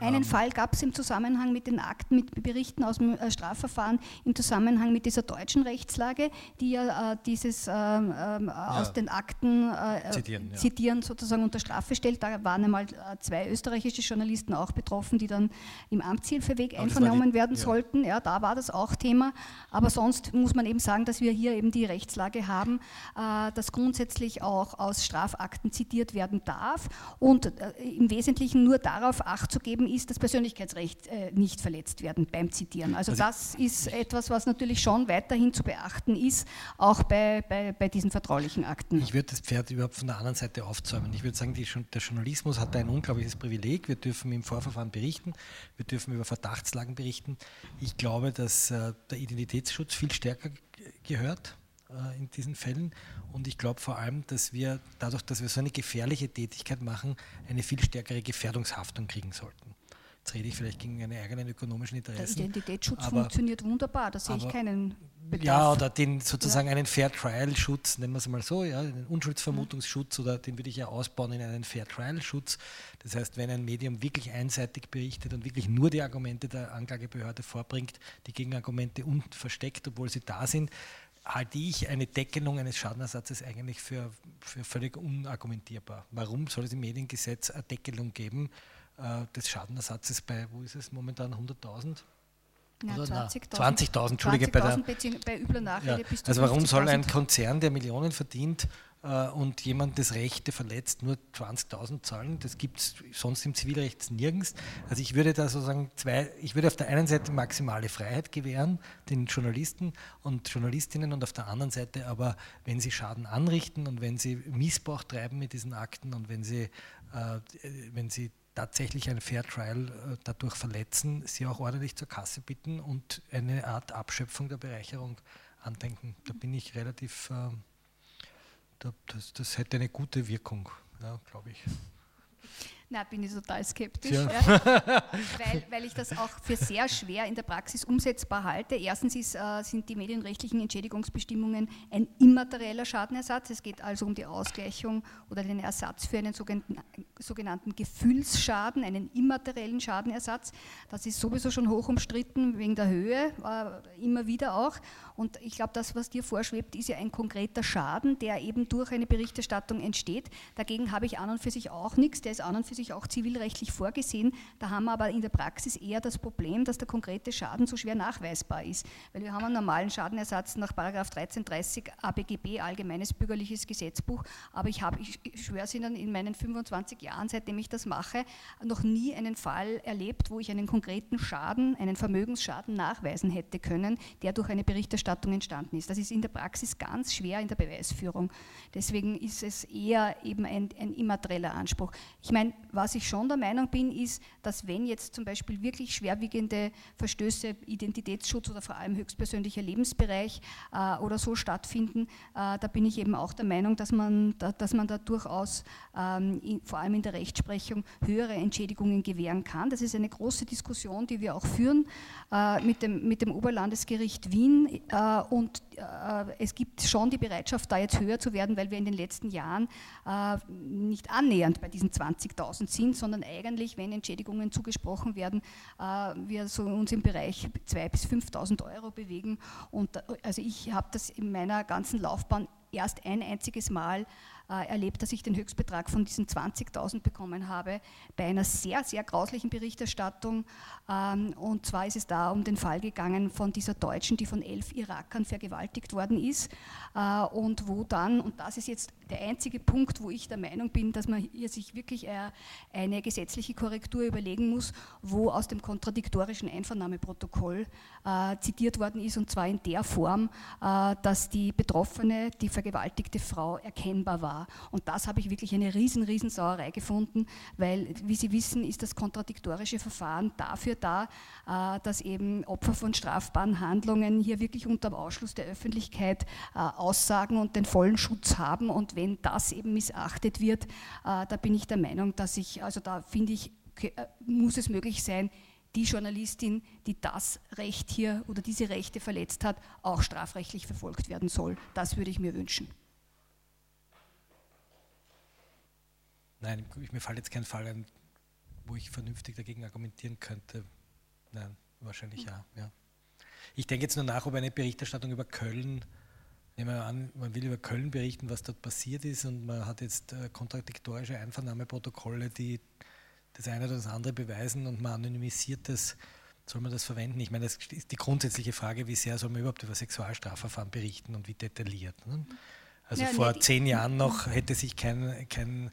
Einen ähm, Fall gab es im Zusammenhang mit den Akten, mit Berichten aus dem äh, Strafverfahren, im Zusammenhang mit dieser deutschen Rechtslage, die ja äh, dieses ähm, ja, aus den Akten äh, zitieren, ja. zitieren, sozusagen unter Strafe stellt. Da waren einmal äh, zwei österreichische Journalisten auch betroffen, die dann im Amtshilfeweg einvernommen die, werden ja. sollten. Ja, da war das auch Thema. Aber sonst muss man eben sagen, dass wir hier eben die Rechtslage haben, äh, dass grundsätzlich auch aus Strafakten zitiert werden darf und äh, im Wesentlichen nur darauf Acht zu geben, eben ist das Persönlichkeitsrecht äh, nicht verletzt werden beim Zitieren. Also, also das ist etwas, was natürlich schon weiterhin zu beachten ist, auch bei, bei, bei diesen vertraulichen Akten. Ich würde das Pferd überhaupt von der anderen Seite aufzäumen. Ich würde sagen, die, der Journalismus hat ein unglaubliches Privileg. Wir dürfen im Vorverfahren berichten, wir dürfen über Verdachtslagen berichten. Ich glaube, dass äh, der Identitätsschutz viel stärker gehört äh, in diesen Fällen. Und ich glaube vor allem, dass wir dadurch, dass wir so eine gefährliche Tätigkeit machen, eine viel stärkere Gefährdungshaftung kriegen sollten. Jetzt rede ich vielleicht gegen meine eigenen ökonomischen Interessen. Der Identitätsschutz aber, funktioniert wunderbar, da sehe ich keinen Bedarf. Ja, oder den sozusagen ja. einen Fair Trial Schutz, nennen wir es mal so, ja, einen Unschuldsvermutungsschutz oder den würde ich ja ausbauen in einen Fair Trial Schutz. Das heißt, wenn ein Medium wirklich einseitig berichtet und wirklich nur die Argumente der Anklagebehörde vorbringt, die Gegenargumente unversteckt, obwohl sie da sind, halte ich eine Deckelung eines Schadenersatzes eigentlich für, für völlig unargumentierbar. Warum soll es im Mediengesetz eine Deckelung geben äh, des Schadenersatzes bei, wo ist es momentan, 100.000? Ja, 20.000, 20.000, Entschuldige, 20 bei, der, bei übler Nachrede ja, Also warum soll ein Konzern, der Millionen verdient, äh, und jemand das Rechte verletzt, nur 20.000 zahlen. Das gibt es sonst im Zivilrecht nirgends. Also ich würde da sozusagen zwei, ich würde auf der einen Seite maximale Freiheit gewähren, den Journalisten und Journalistinnen und auf der anderen Seite aber, wenn sie Schaden anrichten und wenn sie Missbrauch treiben mit diesen Akten und wenn sie, äh, wenn sie tatsächlich ein Fair Trial äh, dadurch verletzen, sie auch ordentlich zur Kasse bitten und eine Art Abschöpfung der Bereicherung andenken. Da bin ich relativ äh, das, das hätte eine gute Wirkung, ja, glaube ich. Na, bin ich total skeptisch, ja. Ja, [laughs] weil, weil ich das auch für sehr schwer in der Praxis umsetzbar halte. Erstens ist, äh, sind die medienrechtlichen Entschädigungsbestimmungen ein immaterieller Schadenersatz. Es geht also um die Ausgleichung oder den Ersatz für einen sogenannten, sogenannten Gefühlsschaden, einen immateriellen Schadenersatz. Das ist sowieso schon hoch umstritten wegen der Höhe, äh, immer wieder auch. Und ich glaube, das, was dir vorschwebt, ist ja ein konkreter Schaden, der eben durch eine Berichterstattung entsteht. Dagegen habe ich an und für sich auch nichts. Der ist an und für sich auch zivilrechtlich vorgesehen. Da haben wir aber in der Praxis eher das Problem, dass der konkrete Schaden so schwer nachweisbar ist. Weil wir haben einen normalen Schadenersatz nach 1330 ABGB, Allgemeines Bürgerliches Gesetzbuch. Aber ich habe, ich schwöre es Ihnen, in meinen 25 Jahren, seitdem ich das mache, noch nie einen Fall erlebt, wo ich einen konkreten Schaden, einen Vermögensschaden nachweisen hätte können, der durch eine Berichterstattung Berichterstattung entstanden ist. Das ist in der Praxis ganz schwer in der Beweisführung. Deswegen ist es eher eben ein, ein immaterieller Anspruch. Ich meine, was ich schon der Meinung bin, ist, dass wenn jetzt zum Beispiel wirklich schwerwiegende Verstöße, Identitätsschutz oder vor allem höchstpersönlicher Lebensbereich äh, oder so stattfinden, äh, da bin ich eben auch der Meinung, dass man da, dass man da durchaus ähm, in, vor allem in der Rechtsprechung höhere Entschädigungen gewähren kann. Das ist eine große Diskussion, die wir auch führen äh, mit, dem, mit dem Oberlandesgericht Wien äh, und äh, es gibt schon die Bereitschaft, da jetzt höher zu werden, weil wir in den letzten Jahren äh, nicht annähernd bei diesen 20.000 sind, sondern eigentlich, wenn Entschädigungen zugesprochen werden, wir so uns im Bereich 2.000 bis 5.000 Euro bewegen. Und also ich habe das in meiner ganzen Laufbahn erst ein einziges Mal äh, erlebt, dass ich den Höchstbetrag von diesen 20.000 bekommen habe bei einer sehr, sehr grauslichen Berichterstattung. Ähm, und zwar ist es da um den Fall gegangen von dieser Deutschen, die von elf Irakern vergewaltigt worden ist. Äh, und wo dann, und das ist jetzt der einzige Punkt, wo ich der Meinung bin, dass man hier sich wirklich äh, eine gesetzliche Korrektur überlegen muss, wo aus dem kontradiktorischen Einvernahmeprotokoll zitiert worden ist, und zwar in der Form, dass die Betroffene, die vergewaltigte Frau erkennbar war. Und das habe ich wirklich eine riesen, riesen Sauerei gefunden, weil, wie Sie wissen, ist das kontradiktorische Verfahren dafür da, äh, dass eben Opfer von strafbaren Handlungen hier wirklich unter dem Ausschluss der Öffentlichkeit äh, aussagen und den vollen Schutz haben. Und wenn das eben missachtet wird, äh, da bin ich der Meinung, dass ich, also da finde ich, muss es möglich sein, die Journalistin, die das Recht hier oder diese Rechte verletzt hat, auch strafrechtlich verfolgt werden soll. Das würde ich mir wünschen. Nein, mir fällt jetzt kein Fall ein, wo ich vernünftig dagegen argumentieren könnte. Nein, wahrscheinlich ja. ja. Ich denke jetzt nur nach, ob eine Berichterstattung über Köln, nehmen wir an, man will über Köln berichten, was dort passiert ist und man hat jetzt äh, kontradiktorische Einvernahmeprotokolle, die das eine oder das andere beweisen und man anonymisiert das, soll man das verwenden? Ich meine, das ist die grundsätzliche Frage, wie sehr soll man überhaupt über Sexualstrafverfahren berichten und wie detailliert. Ne? Also ja, vor nee, zehn Jahren noch hätte sich kein, kein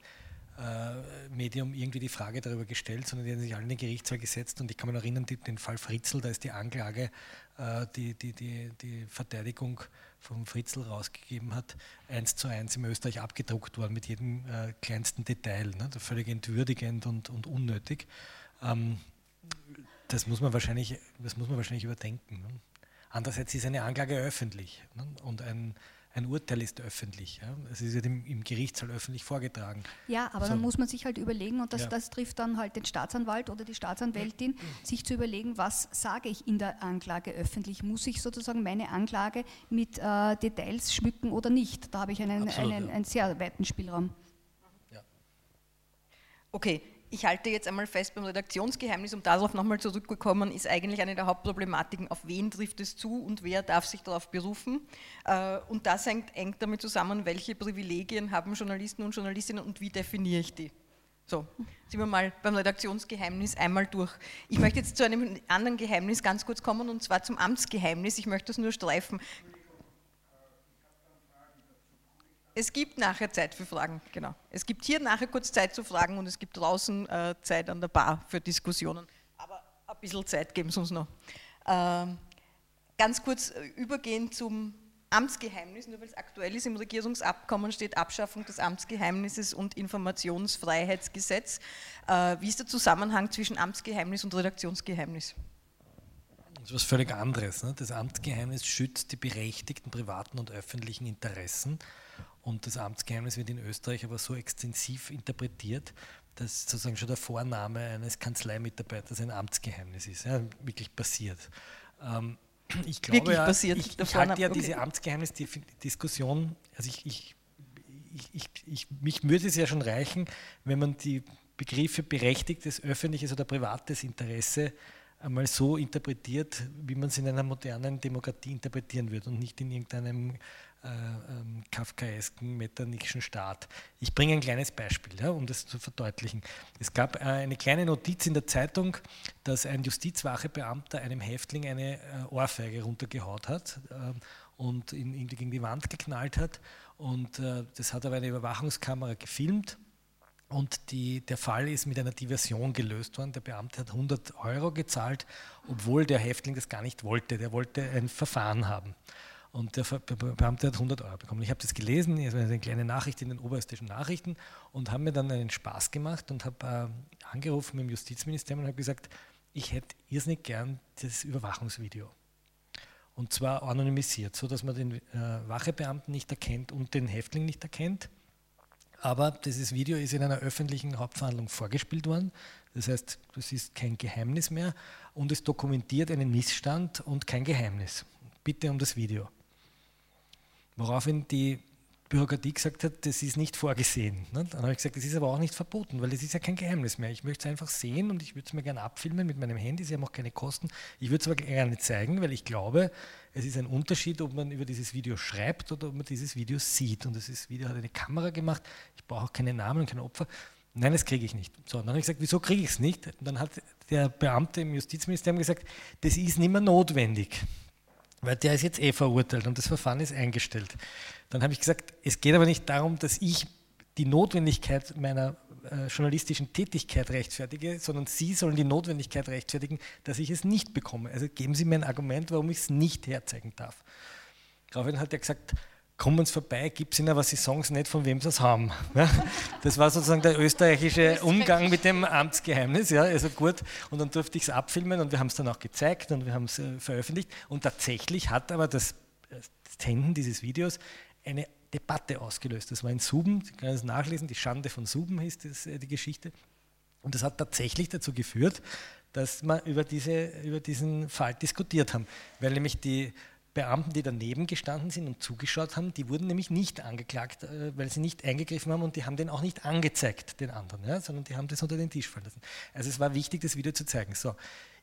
äh, Medium irgendwie die Frage darüber gestellt, sondern die haben sich alle in den Gerichtssaal gesetzt und ich kann mich noch erinnern, die, den Fall Fritzl, da ist die Anklage, die, die, die, die Verteidigung vom Fritzl rausgegeben hat, eins zu eins in Österreich abgedruckt worden mit jedem äh, kleinsten Detail, ne? völlig entwürdigend und, und unnötig. Ähm, das muss man wahrscheinlich, das muss man wahrscheinlich überdenken. Ne? Andererseits ist eine Anklage öffentlich ne? und ein, ein Urteil ist öffentlich. Ja? Es ist ja im, im Gerichtssaal öffentlich vorgetragen. Ja, aber so. dann muss man sich halt überlegen, und das, ja. das trifft dann halt den Staatsanwalt oder die Staatsanwältin, sich zu überlegen, was sage ich in der Anklage öffentlich? Muss ich sozusagen meine Anklage mit äh, Details schmücken oder nicht? Da habe ich einen, Absolut, einen, ja. einen sehr weiten Spielraum. Ja. Okay, ich halte jetzt einmal fest beim Redaktionsgeheimnis, um darauf nochmal zurückzukommen, ist eigentlich eine der Hauptproblematiken, auf wen trifft es zu und wer darf sich darauf berufen. Äh, und das hängt eng damit zusammen, welche Privilegien haben Journalisten und Journalistinnen und wie definiere ich die. So, sind wir mal beim Redaktionsgeheimnis einmal durch. Ich möchte jetzt zu einem anderen Geheimnis ganz kurz kommen, und zwar zum Amtsgeheimnis. Ich möchte das nur streifen. Es gibt nachher Zeit für Fragen, genau. Es gibt hier nachher kurz Zeit zu fragen und es gibt draußen äh, Zeit an der Bar für Diskussionen. Aber ein bisschen Zeit geben Sie uns noch. Ähm, ganz kurz äh, übergehen zum Amtsgeheimnis, nur weil es aktuell ist, im Regierungsabkommen steht Abschaffung des Amtsgeheimnisses und Informationsfreiheitsgesetz. Äh, wie ist der Zusammenhang zwischen Amtsgeheimnis und Redaktionsgeheimnis? Das ist was völlig anderes. Ne? Das Amtsgeheimnis schützt die berechtigten privaten und öffentlichen Interessen und das Amtsgeheimnis wird in Österreich aber so extensiv interpretiert, dass sozusagen schon der Vorname eines Kanzleimitarbeiters ein Amtsgeheimnis ist. Ja, wirklich passiert. Ähm, ich glaube, wirklich ja, passiert. ich, ich halte ja okay. diese Amtsgeheimnisdiskussion, also ich, ich, ich, ich, mich würde es ja schon reichen, wenn man die Begriffe berechtigtes öffentliches oder privates Interesse einmal so interpretiert, wie man es in einer modernen Demokratie interpretieren würde und nicht in irgendeinem äh, ähm, kafkaesken metternichschen Staat. Ich bringe ein kleines Beispiel, ja, um das zu verdeutlichen. Es gab äh, eine kleine Notiz in der Zeitung, dass ein Justizwachebeamter einem Häftling eine äh, Ohrfeige runtergehaut hat äh, und ihn irgendwie gegen die Wand geknallt hat. Und äh, das hat aber eine Überwachungskamera gefilmt. Und die, der Fall ist mit einer Diversion gelöst worden. Der Beamte hat 100 Euro gezahlt, obwohl der Häftling das gar nicht wollte. Der wollte ein Verfahren haben. Und der Beamte hat 100 Euro bekommen. Ich habe das gelesen, eine kleine Nachricht in den oberösterreichischen Nachrichten und habe mir dann einen Spaß gemacht und habe äh, angerufen dem Justizministerium und habe gesagt, ich hätte irrsinnig gern das Überwachungsvideo. Und zwar anonymisiert, so dass man den äh, Wachebeamten nicht erkennt und den Häftling nicht erkennt. Aber dieses Video ist in einer öffentlichen Hauptverhandlung vorgespielt worden. Das heißt, das ist kein Geheimnis mehr und es dokumentiert einen Missstand und kein Geheimnis. Bitte um das Video. Woraufhin die Bürokratie gesagt hat, das ist nicht vorgesehen. Ne? Dann habe ich gesagt, das ist aber auch nicht verboten, weil das ist ja kein Geheimnis mehr. Ich möchte es einfach sehen und ich würde es mir gerne abfilmen mit meinem Handy, sie haben auch keine Kosten. Ich würde es aber gerne zeigen, weil ich glaube, es ist ein Unterschied, ob man über dieses Video schreibt oder ob man dieses Video sieht. Und das Video hat eine Kamera gemacht, ich brauche auch keine Namen und keine Opfer. Nein, das kriege ich nicht. So, dann habe ich gesagt, wieso kriege ich es nicht? Und dann hat der Beamte im Justizministerium gesagt, das ist nicht mehr notwendig weil der ist jetzt eh verurteilt und das Verfahren ist eingestellt. Dann habe ich gesagt, es geht aber nicht darum, dass ich die Notwendigkeit meiner äh, journalistischen Tätigkeit rechtfertige, sondern Sie sollen die Notwendigkeit rechtfertigen, dass ich es nicht bekomme. Also geben Sie mir ein Argument, warum ich es nicht herzeigen darf. Daraufhin hat er gesagt, kommen Sie vorbei, gibt es Ihnen was Sie sagen nicht, von wem Sie es haben. [laughs] Das war sozusagen der österreichische Umgang mit dem Amtsgeheimnis. Ja, also gut, und dann durfte ich es abfilmen und wir haben es dann auch gezeigt und wir haben es äh, veröffentlicht. Und tatsächlich hat aber das, das Senden dieses Videos eine Debatte ausgelöst. Das war in Suben, Sie können es nachlesen, die Schande von Suben hieß das, äh, die Geschichte. Und das hat tatsächlich dazu geführt, dass wir über, diese, über diesen Fall diskutiert haben, weil nämlich die Beamten, die daneben gestanden sind und zugeschaut haben, die wurden nämlich nicht angeklagt, äh, weil sie nicht eingegriffen haben und die haben den auch nicht angezeigt, den anderen, ja, sondern die haben das unter den Tisch fallen lassen. Also es war wichtig, das Video zu zeigen. So,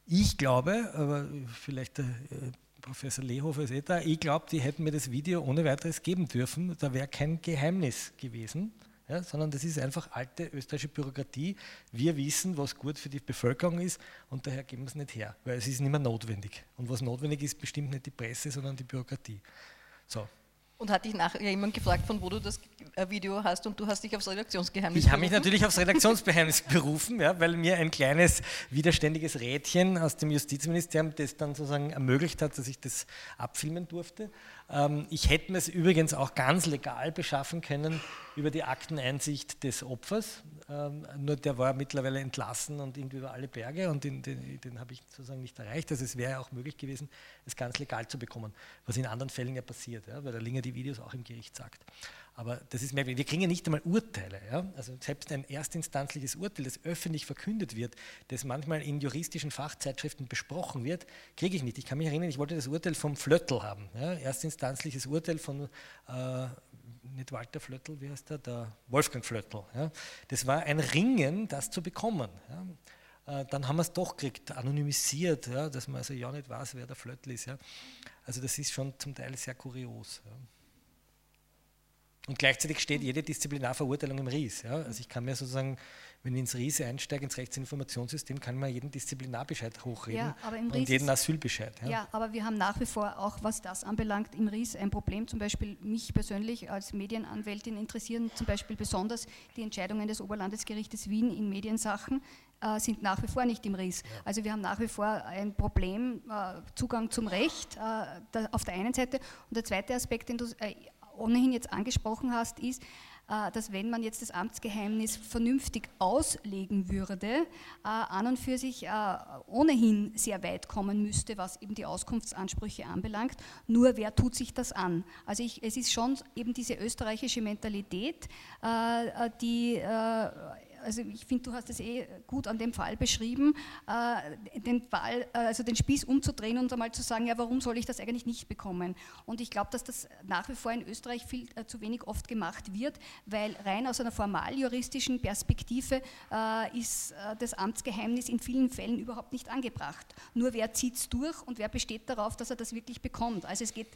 ich glaube, aber vielleicht der äh, Professor Lehofer ist eh da, ich glaube, die hätten mir das Video ohne weiteres geben dürfen, da wäre kein Geheimnis gewesen ja, sondern das ist einfach alte österreichische Bürokratie. Wir wissen, was gut für die Bevölkerung ist und daher geben wir es nicht her, weil es ist nicht mehr notwendig. Und was notwendig ist, bestimmt nicht die Presse, sondern die Bürokratie. So. Und hat dich nachher jemand gefragt, von wo du das YouTube-Video hast und du hast dich aufs Redaktionsgeheimnis Ich habe mich natürlich aufs Redaktionsgeheimnis [laughs] berufen, ja, weil mir ein kleines widerständiges Rädchen aus dem Justizministerium das dann sozusagen ermöglicht hat, dass ich das abfilmen durfte. Ähm, ich hätte mir es übrigens auch ganz legal beschaffen können über die Akteneinsicht des Opfers. Ähm, nur der war mittlerweile entlassen und irgendwie über alle Berge und den, den, den habe ich sozusagen nicht erreicht. Also es wäre auch möglich gewesen, es ganz legal zu bekommen, was in anderen Fällen ja passiert, ja, weil der Linger die Videos auch im Gericht sagt. Aber das ist merkwürdig. Wir kriegen ja nicht einmal Urteile. Ja? Also selbst ein erstinstanzliches Urteil, das öffentlich verkündet wird, das manchmal in juristischen Fachzeitschriften besprochen wird, kriege ich nicht. Ich kann mich erinnern, ich wollte das Urteil vom Flöttl haben. Ja? Erstinstanzliches Urteil von, äh, nicht Walter Flöttl, wie heißt der, der Wolfgang Flöttl. Ja? Das war ein Ringen, das zu bekommen. Äh, dann haben wir es doch gekriegt, anonymisiert, dass man also ja nicht weiß, wer der Flöttl ist. Also das ist schon zum Teil sehr kurios. Und gleichzeitig steht jede Disziplinarverurteilung im RIS. Ja? Also ich kann mir sozusagen, wenn ich ins RIS einsteige, ins Rechtsinformationssystem, kann man jeden Disziplinarbescheid hochreden ja, und jeden Asylbescheid. Ja. ja. aber wir haben nach wie vor auch, was das anbelangt, im RIS ein Problem. Zum Beispiel mich persönlich als Medienanwältin interessieren zum Beispiel besonders die Entscheidungen des Oberlandesgerichtes Wien in Mediensachen äh, sind nach wie vor nicht im RIS. Ja. Also wir haben nach wie vor ein Problem, äh, Zugang zum Recht äh, auf der einen Seite. Und der zweite Aspekt, den du ohnehin jetzt angesprochen hast, ist, äh, dass wenn man jetzt das Amtsgeheimnis vernünftig auslegen würde, äh, an und für sich äh, ohnehin sehr weit kommen müsste, was eben die Auskunftsansprüche anbelangt. Nur wer tut sich das an? Also ich, es ist schon eben diese österreichische Mentalität, die also ich finde, du hast es eh gut an dem Fall beschrieben, äh, den Fall, äh, also den Spieß umzudrehen und einmal zu sagen, ja, warum soll ich das eigentlich nicht bekommen? Und ich glaube, dass das nach wie vor in Österreich viel äh, zu wenig oft gemacht wird, weil rein aus einer formaljuristischen Perspektive äh, ist äh, das Amtsgeheimnis in vielen Fällen überhaupt nicht angebracht. Nur wer zieht es durch und wer besteht darauf, dass er das wirklich bekommt? Also es geht,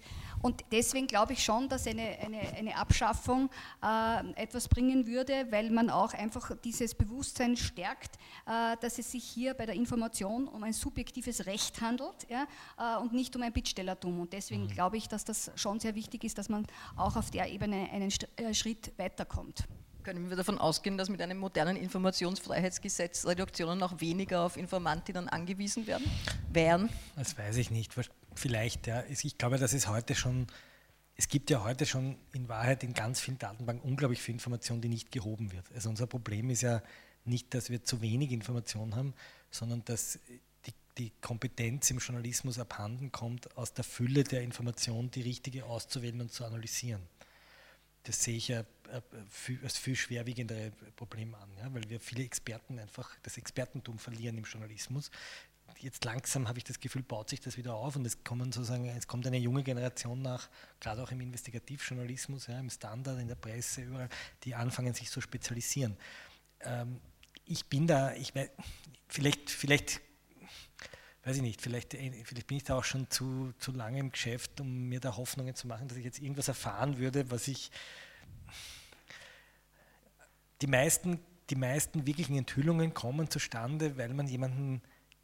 und deswegen glaube ich schon, dass eine, eine, eine Abschaffung etwas bringen würde, weil man auch einfach die dieses Bewusstsein stärkt, äh, dass es sich hier bei der Information um ein subjektives Recht handelt ja, äh, und nicht um ein Bittstellertum. Und deswegen mhm. glaube ich, dass das schon sehr wichtig ist, dass man auch auf der Ebene einen äh, Schritt weiterkommt. Können wir davon ausgehen, dass mit einem modernen Informationsfreiheitsgesetz Redaktionen noch weniger auf Informantinnen angewiesen werden? Wären? Das weiß ich nicht. Vielleicht, ja. Ich glaube, dass es heute schon es gibt ja heute schon in Wahrheit in ganz vielen Datenbanken unglaublich viel Information, die nicht gehoben wird. Also unser Problem ist ja nicht, dass wir zu wenig Information haben, sondern dass die, die Kompetenz im Journalismus abhanden kommt, aus der Fülle der Information die richtige auszuwählen und zu analysieren. Das sehe ich ja äh, als viel schwerwiegendere Problem an, ja, weil wir viele Experten einfach das Expertentum verlieren im Journalismus jetzt langsam habe ich das Gefühl, baut sich das wieder auf und es kommen sozusagen, es kommt eine junge Generation nach, gerade auch im Investigativjournalismus, ja, im Standard, in der Presse, überall, die anfangen sich zu spezialisieren. Ähm, ich bin da, ich vielleicht, vielleicht, weiß ich nicht, vielleicht, äh, vielleicht bin ich da auch schon zu, zu lange im Geschäft, um mir da Hoffnungen zu machen, dass ich jetzt irgendwas erfahren würde, was ich die meisten, die meisten wirklichen Enthüllungen kommen zustande, weil man jemanden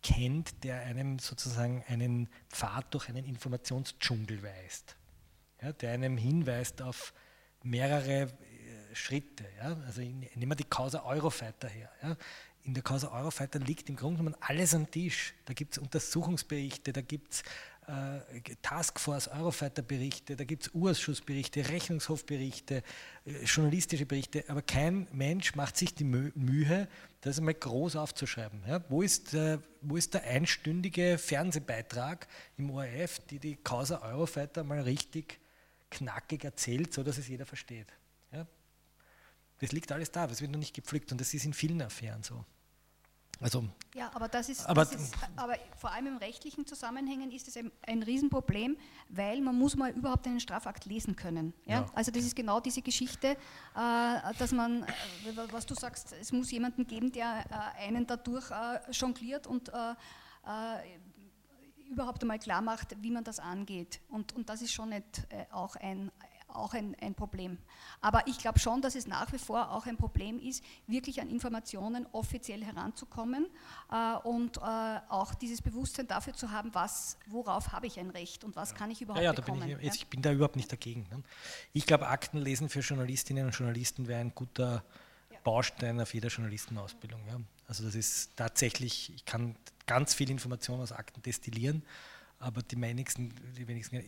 kennt, der einem sozusagen einen Pfad durch einen Informationsdschungel weist, ja, der einem hinweist auf mehrere äh, Schritte. Ja. Also nehmen wir die Causa Eurofighter her. Ja. In der Causa Eurofighter liegt im Grunde genommen alles am Tisch. Da gibt es Untersuchungsberichte, da gibt es Taskforce, Eurofighter-Berichte, da gibt es Urausschussberichte, Rechnungshofberichte, äh, journalistische Berichte, aber kein Mensch macht sich die Mühe, das einmal groß aufzuschreiben. Ja, wo, ist, äh, wo ist der einstündige Fernsehbeitrag im ORF, die die Causa Eurofighter mal richtig knackig erzählt, so dass es jeder versteht? Ja? Das liegt alles da, das wird noch nicht gepflückt und das ist in vielen Affären so. Also, ja, aber das ist, aber, das ist, aber vor allem im rechtlichen Zusammenhängen ist es ein, ein Riesenproblem, weil man muss mal überhaupt einen Strafakt lesen können. Ja? ja. Also das ist genau diese Geschichte, äh, dass man, äh, was du sagst, es muss jemanden geben, der äh, einen dadurch äh, jongliert und äh, äh, überhaupt einmal klar macht, wie man das angeht. Und, und das ist schon nicht auch ein, auch ein, ein Problem. Aber ich glaube schon, dass es nach wie vor auch ein Problem ist, wirklich an Informationen offiziell heranzukommen äh, und äh, auch dieses Bewusstsein dafür zu haben, was, worauf habe ich ein Recht und was kann ich überhaupt ja, ja, bekommen. Bin ich, jetzt, ich, bin da überhaupt nicht dagegen. Ne? Ich glaube, Aktenlesen für Journalistinnen und Journalisten wäre ein guter Baustein auf jeder Journalistenausbildung. Ja. Also das ist tatsächlich, ich kann ganz viel Information aus Akten destillieren, aber die wenigsten, die wenigsten ja.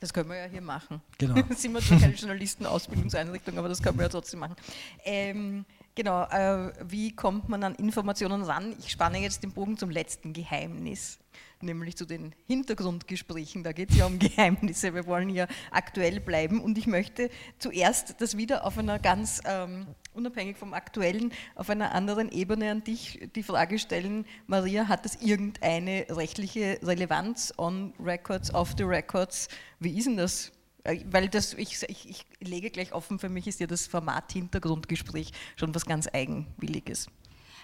Das können wir ja hier machen. Genau. [laughs] sind wir zwar keine Journalistenausbildungseinrichtung, aber das können wir ja trotzdem machen. Ähm, genau, äh, wie kommt man an Informationen ran? Ich spanne jetzt den Bogen zum letzten Geheimnis nämlich zu den Hintergrundgesprächen. Da geht es ja um [laughs] Geheimnisse. Wir wollen ja aktuell bleiben und ich möchte zuerst das wieder auf einer ganz ähm, unabhängig vom Aktuellen, auf einer anderen Ebene an dich die Frage stellen, Maria, hat es irgendeine rechtliche Relevanz on Records, off the Records? Wie ist denn das? Äh, weil das, ich, ich, ich lege gleich offen, für mich ist ja das Format Hintergrundgespräch schon was ganz Eigenwilliges.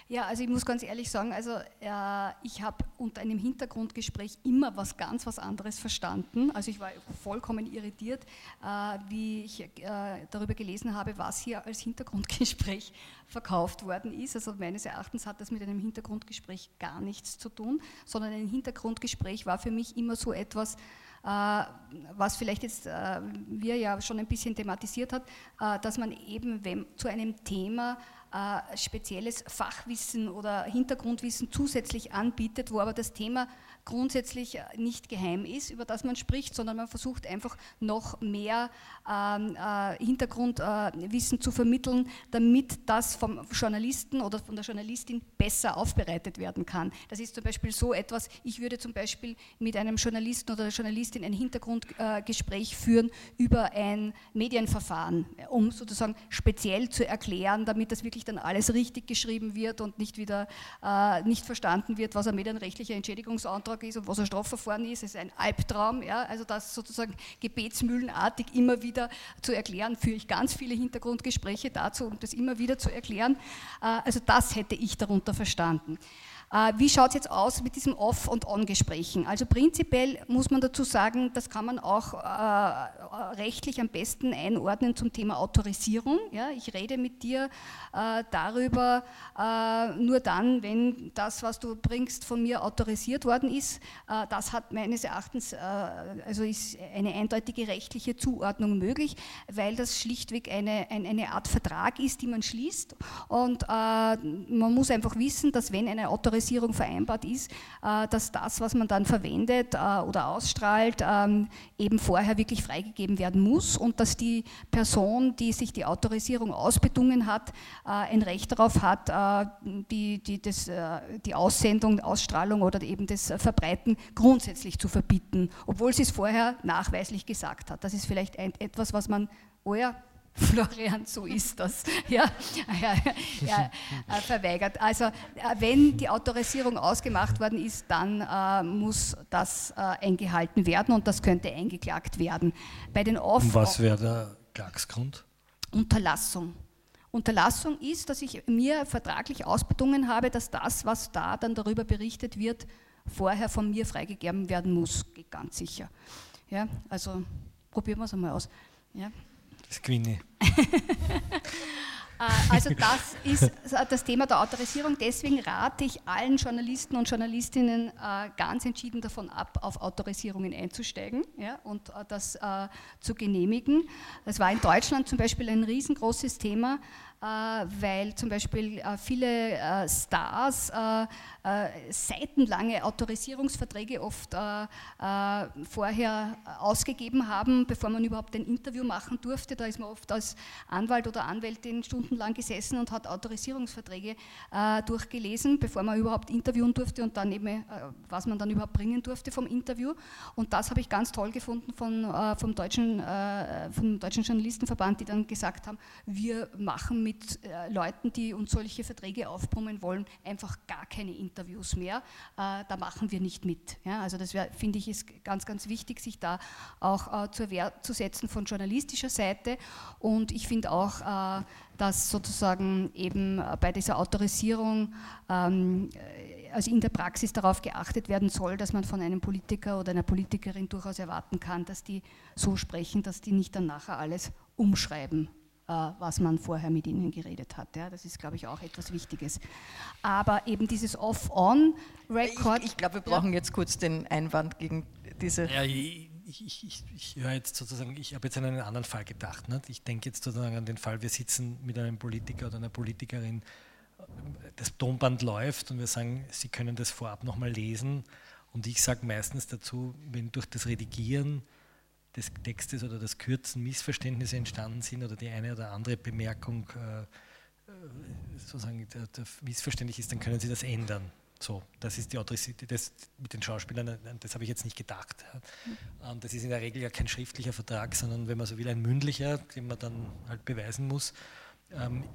Ja, also ich muss ganz ehrlich sagen, also äh, ich habe unter einem Hintergrundgespräch immer was ganz was anderes verstanden. Also ich war vollkommen irritiert, äh, wie ich äh, darüber gelesen habe, was hier als Hintergrundgespräch [laughs] verkauft worden ist. Also meines Erachtens hat das mit einem Hintergrundgespräch gar nichts zu tun, sondern ein Hintergrundgespräch war für mich immer so etwas, äh, was vielleicht jetzt äh, wir ja schon ein bisschen thematisiert hat, äh, dass man eben wenn, zu einem Thema äh, spezielles Fachwissen oder Hintergrundwissen zusätzlich anbietet, wo aber das Thema grundsätzlich nicht geheim ist, über das man spricht, sondern man versucht einfach noch mehr ähm, äh, Hintergrundwissen äh, zu vermitteln, damit das vom Journalisten oder von der Journalistin besser aufbereitet werden kann. Das ist zum Beispiel so etwas, ich würde zum Beispiel mit einem Journalisten oder einer Journalistin ein Hintergrundgespräch äh, führen über ein Medienverfahren, um sozusagen speziell zu erklären, damit das wirklich dann alles richtig geschrieben wird und nicht wieder äh, nicht verstanden wird, was ein medienrechtlicher Entschädigungsantrag Auftrag ist und was ein Strafverfahren ist, ist ein Albtraum. Ja? Also das sozusagen gebetsmühlenartig immer wieder zu erklären, führe ich ganz viele Hintergrundgespräche dazu, um das immer wieder zu erklären. Äh, also das hätte ich darunter verstanden. Äh, wie schaut es jetzt aus mit diesen Off- und On-Gesprächen? Also prinzipiell muss man dazu sagen, das kann man auch äh, rechtlich am besten einordnen zum Thema Autorisierung. Ich rede mit dir äh, darüber äh, nur dann, wenn das, was du bringst, von mir autorisiert worden ist. Äh, das hat meines Erachtens, äh, also ist eine eindeutige rechtliche Zuordnung möglich, weil das schlichtweg eine, eine Art Vertrag ist, die man schließt. Und man muss einfach wissen, dass wenn eine Autorisierung Digitalisierung vereinbart ist, äh, dass das, was man dann verwendet äh, oder ausstrahlt, ähm, eben vorher wirklich freigegeben werden muss und dass die Person, die sich die Autorisierung ausbedungen hat, äh, ein Recht darauf hat, die, die, das, die Aussendung, Ausstrahlung oder eben das Verbreiten grundsätzlich zu verbieten, obwohl sie es vorher nachweislich gesagt hat. Das ist vielleicht etwas, was man, oh ja, Florian, so ist das, [laughs] ja, ja, ja, äh, verweigert. Also äh, wenn die Autorisierung ausgemacht worden ist, dann äh, muss das äh, eingehalten werden und das könnte eingeklagt werden. Bei den Off und was wäre der Klagsgrund? Unterlassung. Unterlassung ist, dass ich mir vertraglich ausbedungen habe, dass das, was da dann darüber berichtet wird, vorher von mir freigegeben werden muss, geht ganz sicher. Ja, also probieren wir es einmal aus. Ja. Das Queenie. [laughs] Äh, also das ist das Thema der Autorisierung. Deswegen rate ich allen Journalisten und Journalistinnen äh, ganz entschieden davon ab, auf Autorisierungen einzusteigen ja, und äh, das zu genehmigen. Das war in Deutschland zum Beispiel ein riesengroßes Thema. Äh, weil zum Beispiel äh, viele äh, Stars seitenlange Autorisierungsverträge oft vorher ausgegeben haben, bevor man überhaupt ein Interview machen durfte. Da ist man oft als Anwalt oder Anwältin stundenlang gesessen und hat Autorisierungsverträge durchgelesen, bevor man überhaupt interviewen durfte und dann eben, was man dann überhaupt bringen durfte vom Interview. Und das habe ich ganz toll gefunden von, vom, deutschen, vom Deutschen Journalistenverband, die dann gesagt haben, wir machen mit äh, Leuten, die uns solche Verträge aufbrummen wollen, einfach gar keine Interviews mehr. Äh, da machen wir nicht mit. Ja, also das finde ich ist ganz, ganz wichtig, sich da auch äh, zur Wehr zu setzen von journalistischer Seite. Und ich finde auch, äh, dass sozusagen eben bei dieser Autorisierung ähm, also in der Praxis darauf geachtet werden soll, dass man von einem Politiker oder einer Politikerin durchaus erwarten kann, dass die so sprechen, dass die nicht dann nachher alles umschreiben, äh, was man vorher mit ihnen geredet hat. Ja, das ist, glaube ich, auch etwas Wichtiges. Aber eben dieses Off-On-Record. Ich, ich glaube, wir brauchen ja. jetzt kurz den Einwand gegen diese. Ja, ich, ich, ich, ich höre jetzt sozusagen, ich habe jetzt an einen anderen Fall gedacht. Nicht? Ich denke jetzt sozusagen an den Fall, wir sitzen mit einem Politiker oder einer Politikerin, das Tonband läuft und wir sagen, Sie können das vorab nochmal lesen. Und ich sage meistens dazu, wenn durch das Redigieren des Textes oder das Kürzen Missverständnisse entstanden sind oder die eine oder andere Bemerkung äh, äh sozusagen der, der missverständlich ist, dann können Sie das ändern. So, das ist die Autorität, das mit den Schauspielern, das habe ich jetzt nicht gedacht. Mhm. Das ist in der Regel ja kein schriftlicher Vertrag, sondern wenn man so will, ein mündlicher, den man dann halt beweisen muss. Ähm,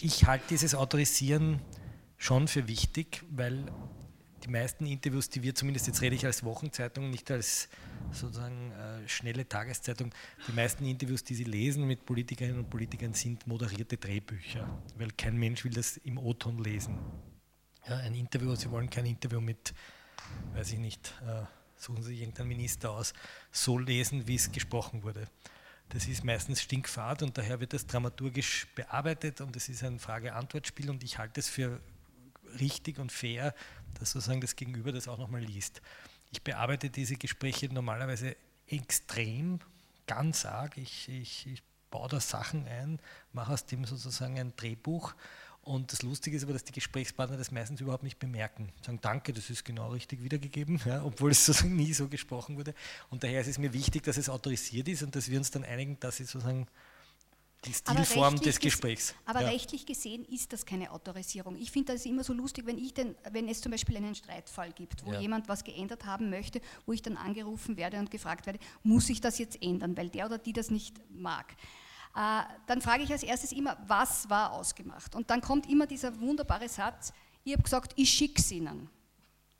ich halte dieses Autorisieren schon für wichtig, weil die meisten Interviews, die wir zumindest, jetzt rede ich als Wochenzeitung, nicht als sozusagen äh, schnelle Tageszeitung, die meisten Interviews, die Sie lesen mit Politikerinnen und Politikern, sind moderierte Drehbücher, weil kein Mensch will das im O-Ton lesen. Ja, ein Interview, Sie wollen kein Interview mit, weiß ich nicht, äh, suchen Sie irgendeinen Minister aus, so lesen, wie es gesprochen wurde. Das ist meistens stinkfad und daher wird das dramaturgisch bearbeitet und es ist ein Frage-Antwort-Spiel und ich halte es für richtig und fair, dass sozusagen das Gegenüber das auch nochmal liest. Ich bearbeite diese Gespräche normalerweise extrem, ganz arg. Ich, ich, ich baue da Sachen ein, mache aus dem sozusagen ein Drehbuch und das Lustige ist aber, dass die Gesprächspartner das meistens überhaupt nicht bemerken. Sagen, danke, das ist genau richtig wiedergegeben, ja, obwohl es [laughs] sozusagen nie so gesprochen wurde. Und daher ist es mir wichtig, dass es autorisiert ist und dass wir uns dann einigen, dass es sozusagen die Stilform des Gesprächs. Aber ja. rechtlich gesehen ist das keine Autorisierung. Ich finde das immer so lustig, wenn, ich denn, wenn es zum Beispiel einen Streitfall gibt, wo ja. jemand was geändert haben möchte, wo ich dann angerufen werde und gefragt werde, muss ich das jetzt ändern, weil der oder die das nicht mag. Äh, dann frage ich als erstes immer, was war ausgemacht? Und dann kommt immer dieser wunderbare Satz, ich habe gesagt, ich schicke es Ihnen.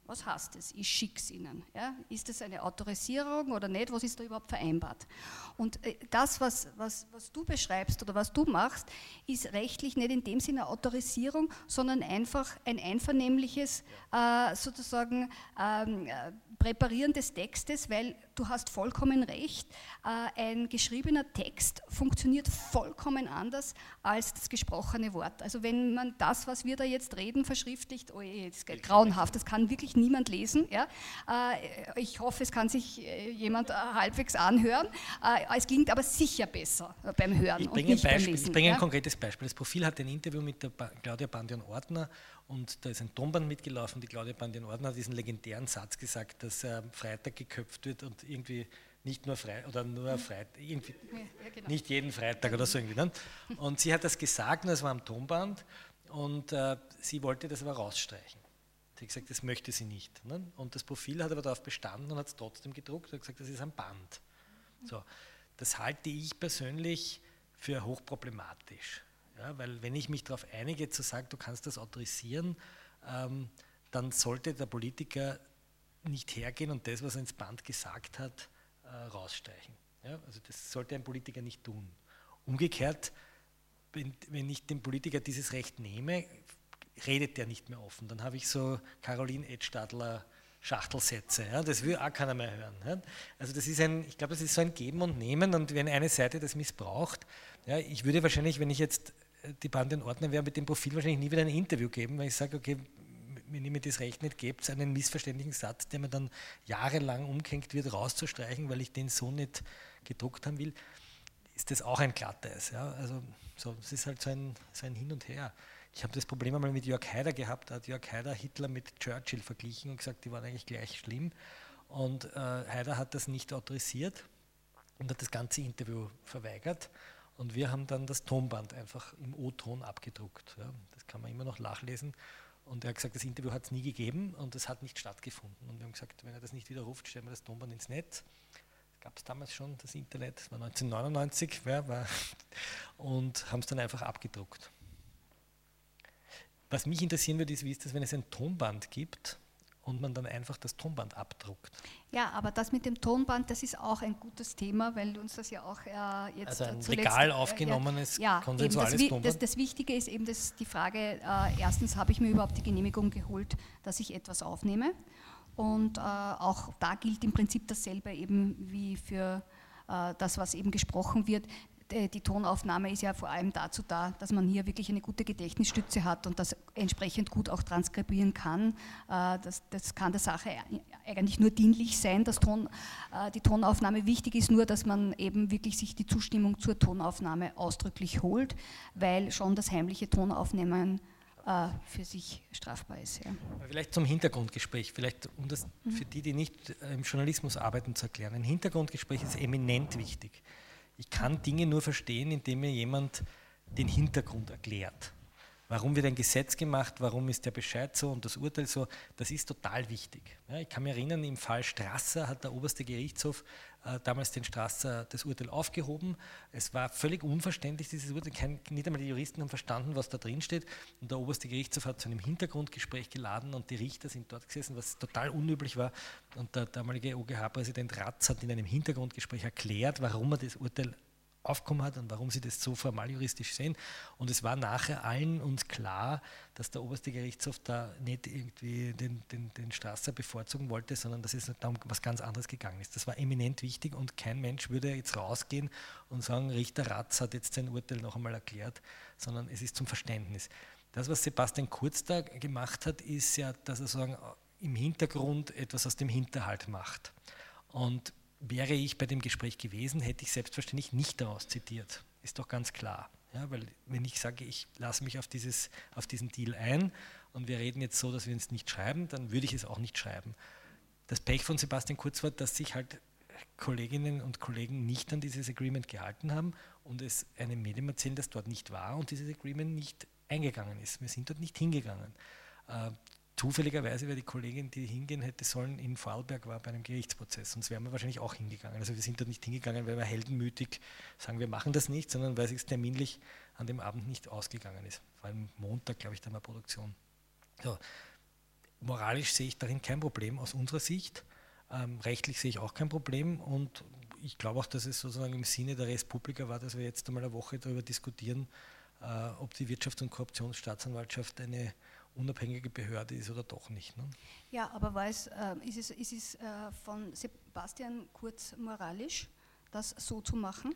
Was heißt das? Ich schicke es Ihnen. Ja? Ist das eine Autorisierung oder nicht? Was ist da überhaupt vereinbart? Und äh, das, was, was, was du beschreibst oder was du machst, ist rechtlich nicht in dem Sinne Autorisierung, sondern einfach ein einvernehmliches äh, sozusagen ähm, äh, Präparieren des Textes, weil du hast vollkommen recht, äh, ein geschriebener Text funktioniert vollkommen anders als das gesprochene Wort. Also wenn man das, was wir da jetzt reden, verschriftlicht, oh je, das ist grauenhaft, das kann wirklich niemand lesen. Ja? Äh, ich hoffe, es kann sich äh, jemand halbwegs anhören. Es klingt aber sicher besser beim Hören ich bringe, und nicht Beispiel, beim Lesen. Ich bringe ein konkretes Beispiel. Das Profil hat ein Interview mit der Claudia Bandion-Ordner und da ist ein Tonband mitgelaufen. Die Claudia Bandian-Ordner hat diesen legendären Satz gesagt, dass äh, Freitag geköpft wird und irgendwie nicht nur Freitag oder nur Freitag, ja, genau. nicht jeden Freitag oder so irgendwie. Ne? Und sie hat das gesagt und das war am Tonband und äh, sie wollte das aber rausstreichen. Sie hat gesagt, das möchte sie nicht. Ne? Und das Profil hat aber darauf bestanden und hat es trotzdem gedruckt und hat gesagt, das ist ein Band. So, das halte ich persönlich für hochproblematisch. Ja, weil wenn ich mich darauf einige, zu sagen, du kannst das autorisieren, ähm, dann sollte der Politiker nicht hergehen und das, was er ins Band gesagt hat, rausstreichen. Ja, also das sollte ein Politiker nicht tun. Umgekehrt, wenn, wenn ich dem Politiker dieses Recht nehme, redet der nicht mehr offen. Dann habe ich so Caroline Edstadler Schachtelsätze. Ja, das will auch keiner mehr hören. Ja. Also das ist ein, ich glaube, das ist so ein Geben und Nehmen und wenn eine Seite das missbraucht, ja, ich würde wahrscheinlich, wenn ich jetzt die Bande in Ordner wäre, mit dem Profil wahrscheinlich nie wieder ein Interview geben, weil ich sage, okay, wenn ihr mir das Recht nicht gebt, einen missverständlichen Satz, der mir dann jahrelang umgehängt wird, rauszustreichen, weil ich den so nicht gedruckt haben will, ist das auch ein Glatteis. Ja? Also so, es ist halt so ein, so ein Hin und Her. Ich habe das Problem einmal mit Jörg Haider gehabt, da hat Jörg Haider Hitler mit Churchill verglichen und gesagt, die waren eigentlich gleich schlimm. Und äh, Haider hat das nicht autorisiert und hat das ganze Interview verweigert. Und wir haben dann das Tonband einfach im O-Ton abgedruckt. Ja. Das kann man immer noch nachlesen. Und er hat gesagt, das Interview hat es nie gegeben und es hat nicht stattgefunden. Und wir haben gesagt, wenn er das nicht widerruft, stellen wir das Tonband ins Netz. Gab es damals schon das Internet, das war 1999, ja, war, [laughs] und haben es dann einfach abgedruckt. Was mich interessieren würde, ist, wie ist das, wenn es ein Tonband gibt und man dann einfach das Tonband abdruckt. Ja, aber das mit dem Tonband, das ist auch ein gutes Thema, weil uns das ja auch äh, jetzt Also ein zuletzt, legal äh, aufgenommenes ja, konsensuales eben das, Tonband? Das, das Wichtige ist eben das, die Frage, äh, erstens habe ich mir überhaupt die Genehmigung geholt, dass ich etwas aufnehme und äh, auch da gilt im Prinzip dasselbe eben wie für äh, das, was eben gesprochen wird. Äh, die Tonaufnahme ist ja vor allem dazu da, dass man hier wirklich eine gute Gedächtnisstütze hat und das entsprechend gut auch transkribieren kann. Äh, das, das kann der Sache eigentlich nur dienlich sein, dass Ton, äh, die Tonaufnahme wichtig ist, nur dass man eben wirklich sich die Zustimmung zur Tonaufnahme ausdrücklich holt, weil schon das heimliche Tonaufnehmen für sich strafbar ist. Ja. Vielleicht zum Hintergrundgespräch, vielleicht um das für die, die nicht im Journalismus arbeiten, zu erklären. Ein Hintergrundgespräch ist eminent wichtig. Ich kann Dinge nur verstehen, indem mir jemand den Hintergrund erklärt. Warum wird ein Gesetz gemacht, warum ist der Bescheid so und das Urteil so, das ist total wichtig. Ja, ich kann mich erinnern, im Fall Strasser hat der oberste Gerichtshof äh, damals den Strasser das Urteil aufgehoben. Es war völlig unverständlich, dieses Urteil. Kein, nicht einmal die Juristen haben verstanden, was da drin steht. Und der oberste Gerichtshof hat zu einem Hintergrundgespräch geladen und die Richter sind dort gesessen, was total unüblich war. Und der damalige OGH-Präsident Ratz hat in einem Hintergrundgespräch erklärt, warum er das Urteil aufkommen hat und warum sie das so formal juristisch sehen. Und es war nachher allen uns klar, dass der oberste Gerichtshof da nicht irgendwie den, den, den Strasser bevorzugen wollte, sondern dass es da um was ganz anderes gegangen ist. Das war eminent wichtig und kein Mensch würde jetzt rausgehen und sagen, Richter Ratz hat jetzt sein Urteil noch einmal erklärt, sondern es ist zum Verständnis. Das, was Sebastian Kurz da gemacht hat, ist ja, dass er sagen, im Hintergrund etwas aus dem Hinterhalt macht. Und wäre ich bei dem Gespräch gewesen, hätte ich selbstverständlich nicht daraus zitiert. Ist doch ganz klar. Ja, weil wenn ich sage, ich lasse mich auf, dieses, auf diesen Deal ein und wir reden jetzt so, dass wir uns nicht schreiben, dann würde ich es auch nicht schreiben. Das Pech von Sebastian Kurz war, dass sich halt Kolleginnen und Kollegen nicht an dieses Agreement gehalten haben und es einem Medium erzählen, das dort nicht war und dieses Agreement nicht eingegangen ist. Wir sind dort nicht hingegangen. Zufälligerweise wäre die Kollegin, die hingehen hätte sollen, in Vorarlberg war bei einem Gerichtsprozess. Sonst wären wir wahrscheinlich auch hingegangen. Also wir sind dort nicht hingegangen, weil wir heldenmütig sagen, wir machen das nicht, sondern weil es terminlich an dem Abend nicht ausgegangen ist. Vor allem Montag, glaube ich, da war Produktion. So. Moralisch sehe ich darin kein Problem aus unserer Sicht. Ähm, rechtlich sehe ich auch kein Problem und ich glaube auch, dass es sozusagen im Sinne der Respublika war, dass wir jetzt einmal eine Woche darüber diskutieren, äh, ob die Wirtschafts- und Korruptionsstaatsanwaltschaft eine unabhängige Behörde ist oder doch nicht. Ne? Ja, aber war es, äh, ist es, ist es äh, von Sebastian Kurz moralisch, das so zu machen?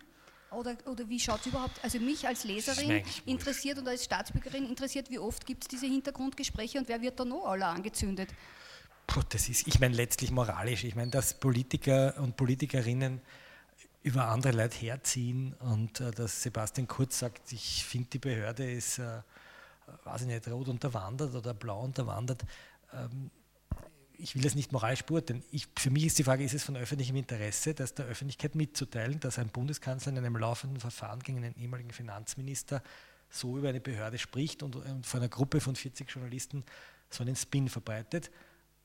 Oder, oder wie schaut es überhaupt, also mich als Leserin interessiert und als Staatsbürgerin interessiert, wie oft gibt es diese Hintergrundgespräche und wer wird da noch alle angezündet? Puh, das ist, ich meine, letztlich moralisch. Ich meine, dass Politiker und Politikerinnen über andere Leute herziehen und äh, dass Sebastian Kurz sagt, ich finde, die Behörde ist äh, weiß ich nicht, rot unterwandert oder blau unterwandert. Ähm, ich will das nicht moralisch beurteilen. Ich, für mich ist die Frage, ist es von öffentlichem Interesse, das der Öffentlichkeit mitzuteilen, dass ein Bundeskanzler in einem laufenden Verfahren gegen einen ehemaligen Finanzminister so über eine Behörde spricht und, und vor einer Gruppe von 40 Journalisten so einen Spin verbreitet?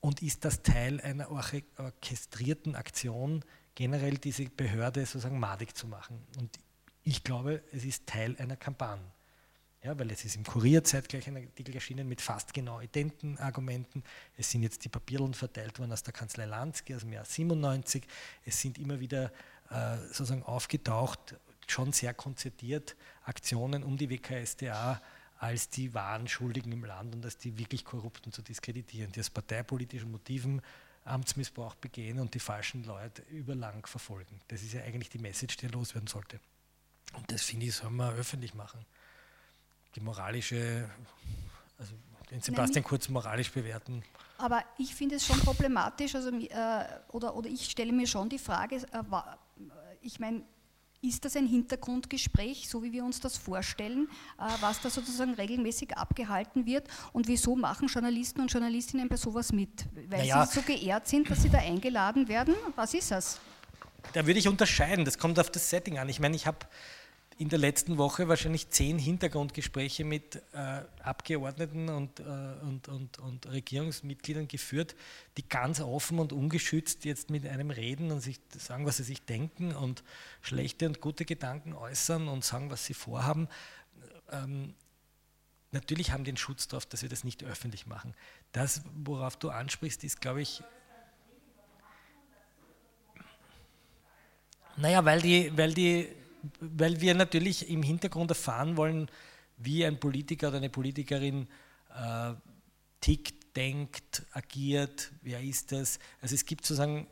Und ist das Teil einer orchestrierten Aktion, generell diese Behörde sozusagen madig zu machen? Und ich glaube, es ist Teil einer Kampagne. Ja, weil es ist im Kurier zeitgleich ein Artikel erschienen mit fast genau identen Argumenten. Es sind jetzt die Papierlen verteilt worden aus der Kanzlei Lansky aus dem Jahr 97. Es sind immer wieder äh, sozusagen aufgetaucht, schon sehr konzertiert, Aktionen um die WKSDA als die wahren Schuldigen im Land und als die wirklich Korrupten zu diskreditieren, die aus parteipolitischen Motiven Amtsmissbrauch begehen und die falschen Leute überlang verfolgen. Das ist ja eigentlich die Message, die loswerden sollte. Und das finde ich, soll man öffentlich machen die moralische, also den Sebastian Nein, Kurz moralisch bewerten. Aber ich finde es schon problematisch, also, äh, oder, oder ich stelle mir schon die Frage, äh, ich meine, ist das ein Hintergrundgespräch, so wie wir uns das vorstellen, äh, was da sozusagen regelmäßig abgehalten wird? Und wieso machen Journalisten und Journalistinnen bei sowas mit? Weil naja, sie so geehrt sind, dass sie da eingeladen werden? Was ist das? Da würde ich unterscheiden, das kommt auf das Setting an. Ich meine, ich habe in der letzten Woche wahrscheinlich zehn Hintergrundgespräche mit äh, Abgeordneten und, äh, und, und, und, Regierungsmitgliedern geführt, die ganz offen und ungeschützt jetzt mit einem reden und sich sagen, was sie sich denken und schlechte und gute Gedanken äußern und sagen, was sie vorhaben. Ähm, natürlich haben den Schutz darauf, dass wir das nicht öffentlich machen. Das, worauf du ansprichst, ist, glaube ich, naja, weil, die, weil, die, weil wir natürlich im Hintergrund erfahren wollen, wie ein Politiker oder eine Politikerin äh, tickt, denkt, agiert, wer ist das. Also es gibt sozusagen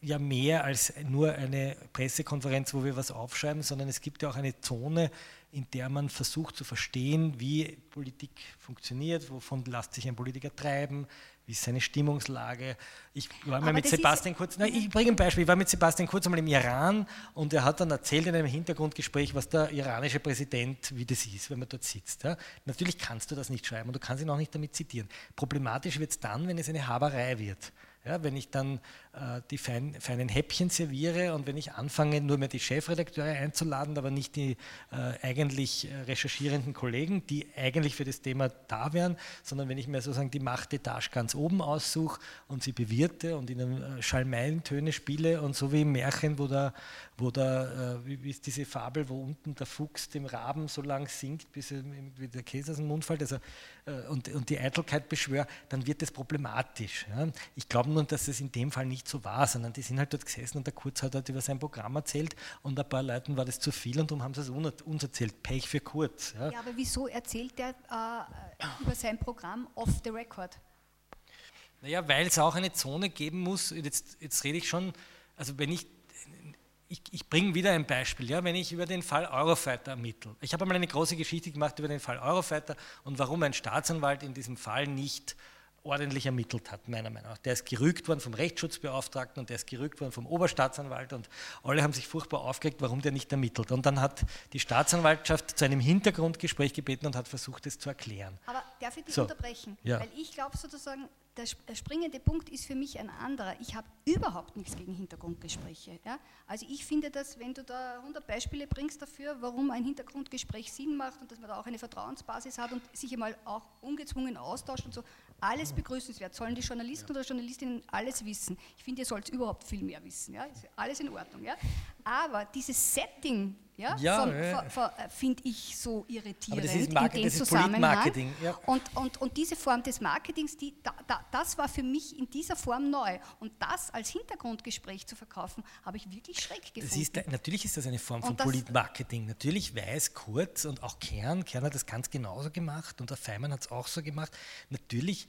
ja mehr als nur eine Pressekonferenz, wo wir was aufschreiben, sondern es gibt ja auch eine Zone, in der man versucht zu verstehen, wie Politik funktioniert, wovon lässt sich ein Politiker treiben, wie ist seine Stimmungslage. Ich war mal mit Sebastian Kurz, nein, ich bringe ein Beispiel, ich war mit Sebastian Kurz einmal im Iran und er hat dann erzählt in einem Hintergrundgespräch, was der iranische Präsident, wie das ist, wenn man dort sitzt. Ja. Natürlich kannst du das nicht schreiben und du kannst ihn auch nicht damit zitieren. Problematisch wird es dann, wenn es eine Haberei wird. Ja, wenn ich dann äh, die fein, feinen Häppchen serviere und wenn ich anfange, nur mehr die Chefredakteure einzuladen, aber nicht die äh, eigentlich äh, recherchierenden Kollegen, die eigentlich für das Thema da wären, sondern wenn ich mir sozusagen die Machtetage ganz oben aussuche und sie bewirte und ihnen äh, Schalmeilentöne spiele und so wie im Märchen, wo da, wo da äh, wie, ist diese Fabel, wo unten der Fuchs dem Raben so lang singt, bis er, wie der Käse aus dem Mund fällt, also, äh, und, und die Eitelkeit beschwört, dann wird das problematisch. Ja. Ich glaube nun, dass es in dem Fall nicht so war, sondern die sind halt dort gesessen und der Kurz hat halt über sein Programm erzählt und ein paar Leuten war das zu viel und darum haben sie es uns erzählt. Pech für Kurz. Ja, ja aber wieso erzählt er äh, über sein Programm off the record? Naja, weil es auch eine Zone geben muss, jetzt, jetzt rede ich schon, also wenn ich ich, ich bringe wieder ein Beispiel, ja, wenn ich über den Fall Eurofighter ermittle. Ich habe einmal eine große Geschichte gemacht über den Fall Eurofighter und warum ein Staatsanwalt in diesem Fall nicht ordentlich ermittelt hat, meiner Meinung nach. Der ist gerügt worden vom Rechtsschutzbeauftragten und der ist gerügt worden vom Oberstaatsanwalt und alle haben sich furchtbar aufgeregt, warum der nicht ermittelt. Und dann hat die Staatsanwaltschaft zu einem Hintergrundgespräch gebeten und hat versucht, es zu erklären. Aber darf ich dich so. unterbrechen? Ja. Weil ich glaube sozusagen, der springende Punkt ist für mich ein anderer. Ich habe überhaupt nichts gegen Hintergrundgespräche. Ja? Also ich finde, dass wenn du da 100 Beispiele bringst dafür, warum ein Hintergrundgespräch Sinn macht und dass man da auch eine Vertrauensbasis hat und sich einmal auch ungezwungen austauscht und so, alles begrüßenswert. Sollen die Journalisten oder Journalistinnen alles wissen? Ich finde, ihr sollt überhaupt viel mehr wissen. Ja? Ist alles in Ordnung. Ja? Aber dieses Setting ja, ja. Äh, finde ich so irritierend das ist Market, in dem Zusammenhang. Ja. Und, und, und diese Form des Marketings, die, da, da, das war für mich in dieser Form neu. Und das als Hintergrundgespräch zu verkaufen, habe ich wirklich schreck gefunden. Ist, natürlich ist das eine Form von Politmarketing. Natürlich weiß Kurz und auch Kern, Kern hat das ganz genauso gemacht und der Feimann hat es auch so gemacht. Natürlich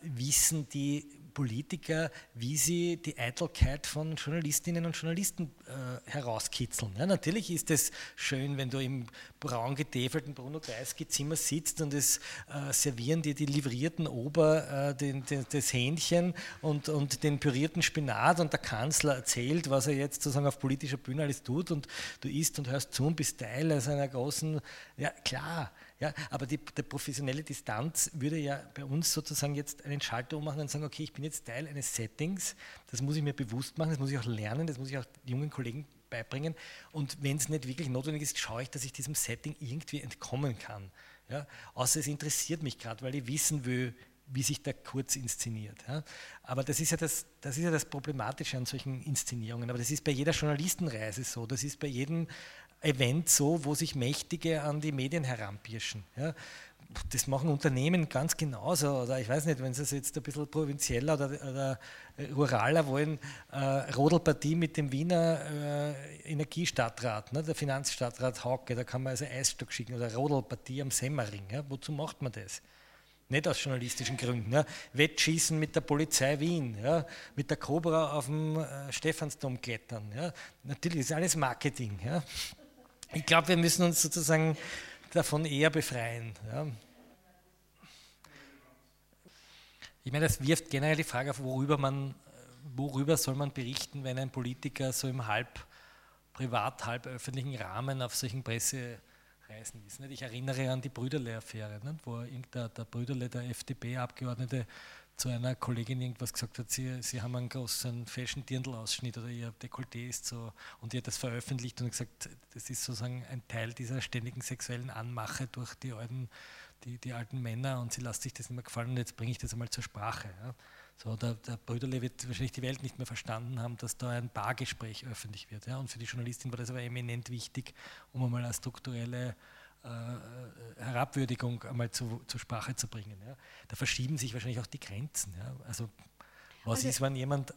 wissen die Politiker, wie sie die Eitelkeit von Journalistinnen und Journalisten äh, herauskitzeln. Ja, natürlich ist es schön, wenn du im braun getäfelten Bruno Kreisky Zimmer sitzt und es äh, servieren dir die livrierten Ober äh, den, den, das Hähnchen und, und den pürierten Spinat und der Kanzler erzählt, was er jetzt sozusagen auf politischer Bühne alles tut und du isst und hörst zu und bist Teil einer großen, ja klar, ja, aber die, die, professionelle Distanz würde ja bei uns sozusagen jetzt einen Schalter ummachen und sagen, okay, ich bin jetzt Teil eines Settings, das muss ich mir bewusst machen, das muss ich auch lernen, das muss ich auch jungen Kollegen beibringen. Und wenn es nicht wirklich notwendig ist, schaue ich, dass ich diesem Setting irgendwie entkommen kann. Ja, außer es interessiert mich gerade, weil ich wissen will, wie sich der Kurz inszeniert. Ja. Aber das ist, ja das, das ist ja das Problematische an solchen Inszenierungen. Aber das ist bei jeder Journalistenreise so, das ist bei jedem Event so, wo sich Mächtige an die Medien heranpirschen. Ja. Das machen Unternehmen ganz genauso. Oder ich weiß nicht, wenn sie es jetzt ein bisschen provinzieller oder, oder ruraler wollen, äh, Rodelpartie mit dem Wiener äh, Energiestadtrat, ne, der Finanzstadtrat Hauke, da kann man also Eisstock schicken oder Rodelpartie am Semmering. Ja. Wozu macht man das? Nicht aus journalistischen Gründen. Ja. Wettschießen mit der Polizei Wien, ja. mit der Cobra auf dem äh, Stephansdom klettern. Ja. Natürlich ist alles Marketing. Ja. Ich glaube, wir müssen uns sozusagen davon eher befreien. Ja. Ich meine, das wirft generell die Frage auf, worüber, man, worüber soll man berichten, wenn ein Politiker so im halb privat, halb öffentlichen Rahmen auf solchen Pressereisen ist. Ich erinnere an die Brüderle-Affäre, wo der, der Brüderle, der FDP-Abgeordnete, zu einer Kollegin irgendwas gesagt hat, sie, sie haben einen großen Fashion-Dirndl-Ausschnitt oder ihr Dekolleté ist so und ihr hat das veröffentlicht und gesagt, das ist sozusagen ein Teil dieser ständigen sexuellen Anmache durch die alten, die, die alten Männer und sie lässt sich das nicht mehr gefallen und jetzt bringe ich das einmal zur Sprache. Ja. So, der, der Brüderle wird wahrscheinlich die Welt nicht mehr verstanden haben, dass da ein Bargespräch öffentlich wird. Ja. Und für die Journalistin war das aber eminent wichtig, um einmal eine strukturelle äh, Herabwürdigung einmal zu, zur Sprache zu bringen. Ja. Da verschieben sich wahrscheinlich auch die Grenzen. Ja. Also was also ist, wenn jemand,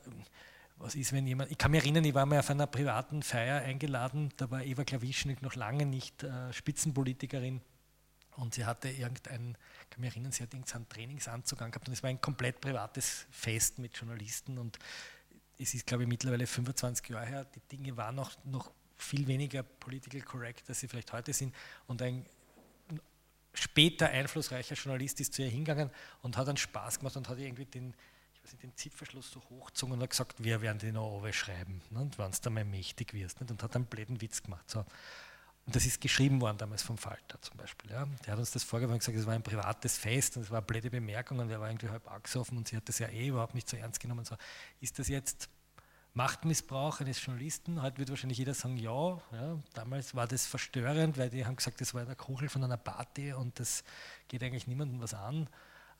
was ist, wenn jemand, ich kann mich erinnern, ich war mal auf einer privaten Feier eingeladen, da war Eva Klawischnik noch lange nicht äh, Spitzenpolitikerin und sie hatte irgendein, ich kann mich erinnern, sie hat irgendeinen Trainingsanzug angehabt und es war ein komplett privates Fest mit Journalisten und es ist, glaube ich, mittlerweile 25 Jahre her, die Dinge waren noch, noch viel weniger political correct, als sie vielleicht heute sind und ein später einflussreicher Journalist ist zu ihr hingegangen und hat einen Spaß gemacht und hat irgendwie den, ich weiß nicht, den Zipfelschluss so hochgezogen und hat gesagt, wir werden den noch schreiben, ne, wenn du mal mächtig wirst. Nicht? Und hat einen blöden Witz gemacht. So. Und das ist geschrieben worden damals vom Falter zum Beispiel. Ja. Der hat uns das vorgeworfen und gesagt, es war ein privates Fest und es war eine blöde Bemerkung und er war irgendwie halb angesoffen und sie hat das ja eh überhaupt nicht so ernst genommen. So, ist das jetzt Machtmissbrauch eines Journalisten? Heute wird wahrscheinlich jeder sagen, ja, ja. Damals war das verstörend, weil die haben gesagt, das war der Kuchel von einer Party und das geht eigentlich niemandem was an.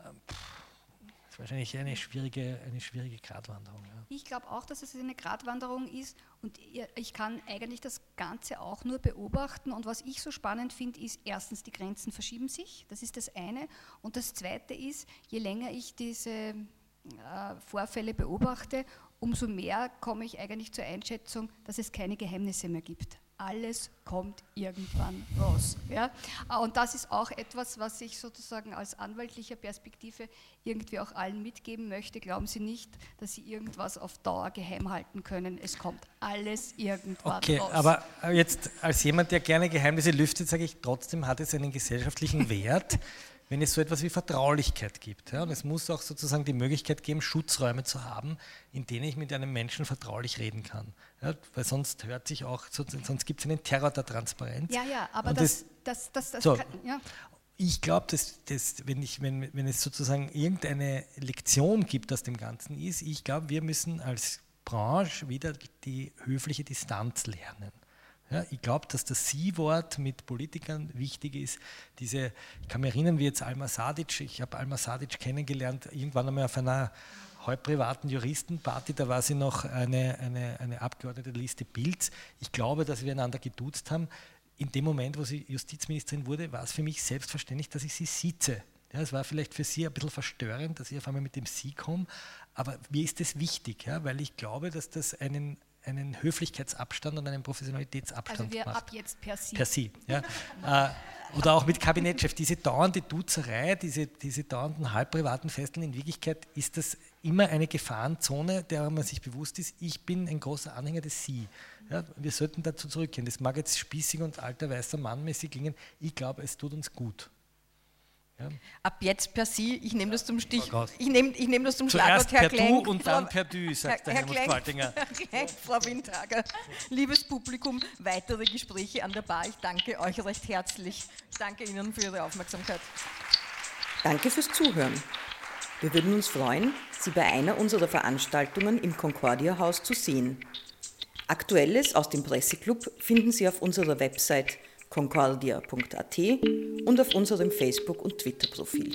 Ähm, das ist wahrscheinlich eine schwierige, eine schwierige Gratwanderung. Ja. Ich glaube auch, dass es eine Gratwanderung ist und ich kann eigentlich das Ganze auch nur beobachten. Und was ich so spannend finde, ist erstens, die Grenzen verschieben sich, das ist das eine. Und das zweite ist, je länger ich diese äh, Vorfälle beobachte, umso mehr komme ich eigentlich zur Einschätzung, dass es keine Geheimnisse mehr gibt alles kommt irgendwann raus. Ja? Und das ist auch etwas, was ich sozusagen aus anwaltlicher Perspektive irgendwie auch allen mitgeben möchte. Glauben Sie nicht, dass Sie irgendwas auf Dauer geheim halten können. Es kommt alles irgendwann okay, raus. Okay, aber jetzt als jemand, der gerne Geheimnisse lüftet, sage ich, trotzdem hat es einen gesellschaftlichen Wert wenn es so etwas wie Vertraulichkeit gibt. Ja, und es muss auch sozusagen die Möglichkeit geben, Schutzräume zu haben, in denen ich mit einem Menschen vertraulich reden kann. Ja, weil sonst hört sich auch, sonst gibt es einen Terror der Transparenz. Ja, ja, aber das, das, das, das, so, kann, ja. Ich glaube, dass, dass wenn, wenn, wenn es sozusagen irgendeine Lektion gibt aus dem Ganzen ist, ich glaube, wir müssen als Branche wieder die höfliche Distanz lernen. Ja, ich glaube, dass das Sie-Wort mit Politikern wichtig ist. Diese, ich kann mich erinnern, wie jetzt Alma Sadic, ich habe Alma Sadic kennengelernt, irgendwann einmal auf einer halb privaten Juristenparty, da war sie noch eine, eine, eine Abgeordnete Liste Bilds. Ich glaube, dass wir einander geduzt haben. In dem Moment, wo sie Justizministerin wurde, war es für mich selbstverständlich, dass ich sie sitze. Ja, es war vielleicht für Sie ein bisschen verstörend, dass ich auf einmal mit dem Sie komme, aber mir ist das wichtig, ja, weil ich glaube, dass das einen, einen Höflichkeitsabstand und einen Professionalitätsabstand Also wir macht. ab jetzt per Sie. Per Sie, ja. [laughs] äh, oder auch mit Kabinettchef. Diese dauernde Duzerei, diese, diese dauernden halbprivaten Festeln, in Wirklichkeit ist das immer eine Gefahrenzone, der man sich bewusst ist. Ich bin ein großer Anhänger des Sie. Ja, wir sollten dazu zurückkehren. Das mag jetzt spießig und alter weißer Mann mäßig klingen. Ich glaube, es tut uns gut. Ja. Ab jetzt per Sie, ich nehme das zum Stich, ich nehme ich nehm das zum Zuerst Schlagwort, Herr per Klenk. Du und dann per Du, sagt Herr, der Helmut Qualtinger. [laughs] Herr Klenk, Frau Windhager, liebes Publikum, weitere Gespräche an der Bar. Ich danke euch recht herzlich. Ich danke Ihnen für Ihre Aufmerksamkeit. Danke fürs Zuhören. Wir würden uns freuen, Sie bei einer unserer Veranstaltungen im Concordia Haus zu sehen. Aktuelles aus dem Presseclub finden Sie auf unserer Website concordia.at und auf unserem Facebook- und Twitter-Profil.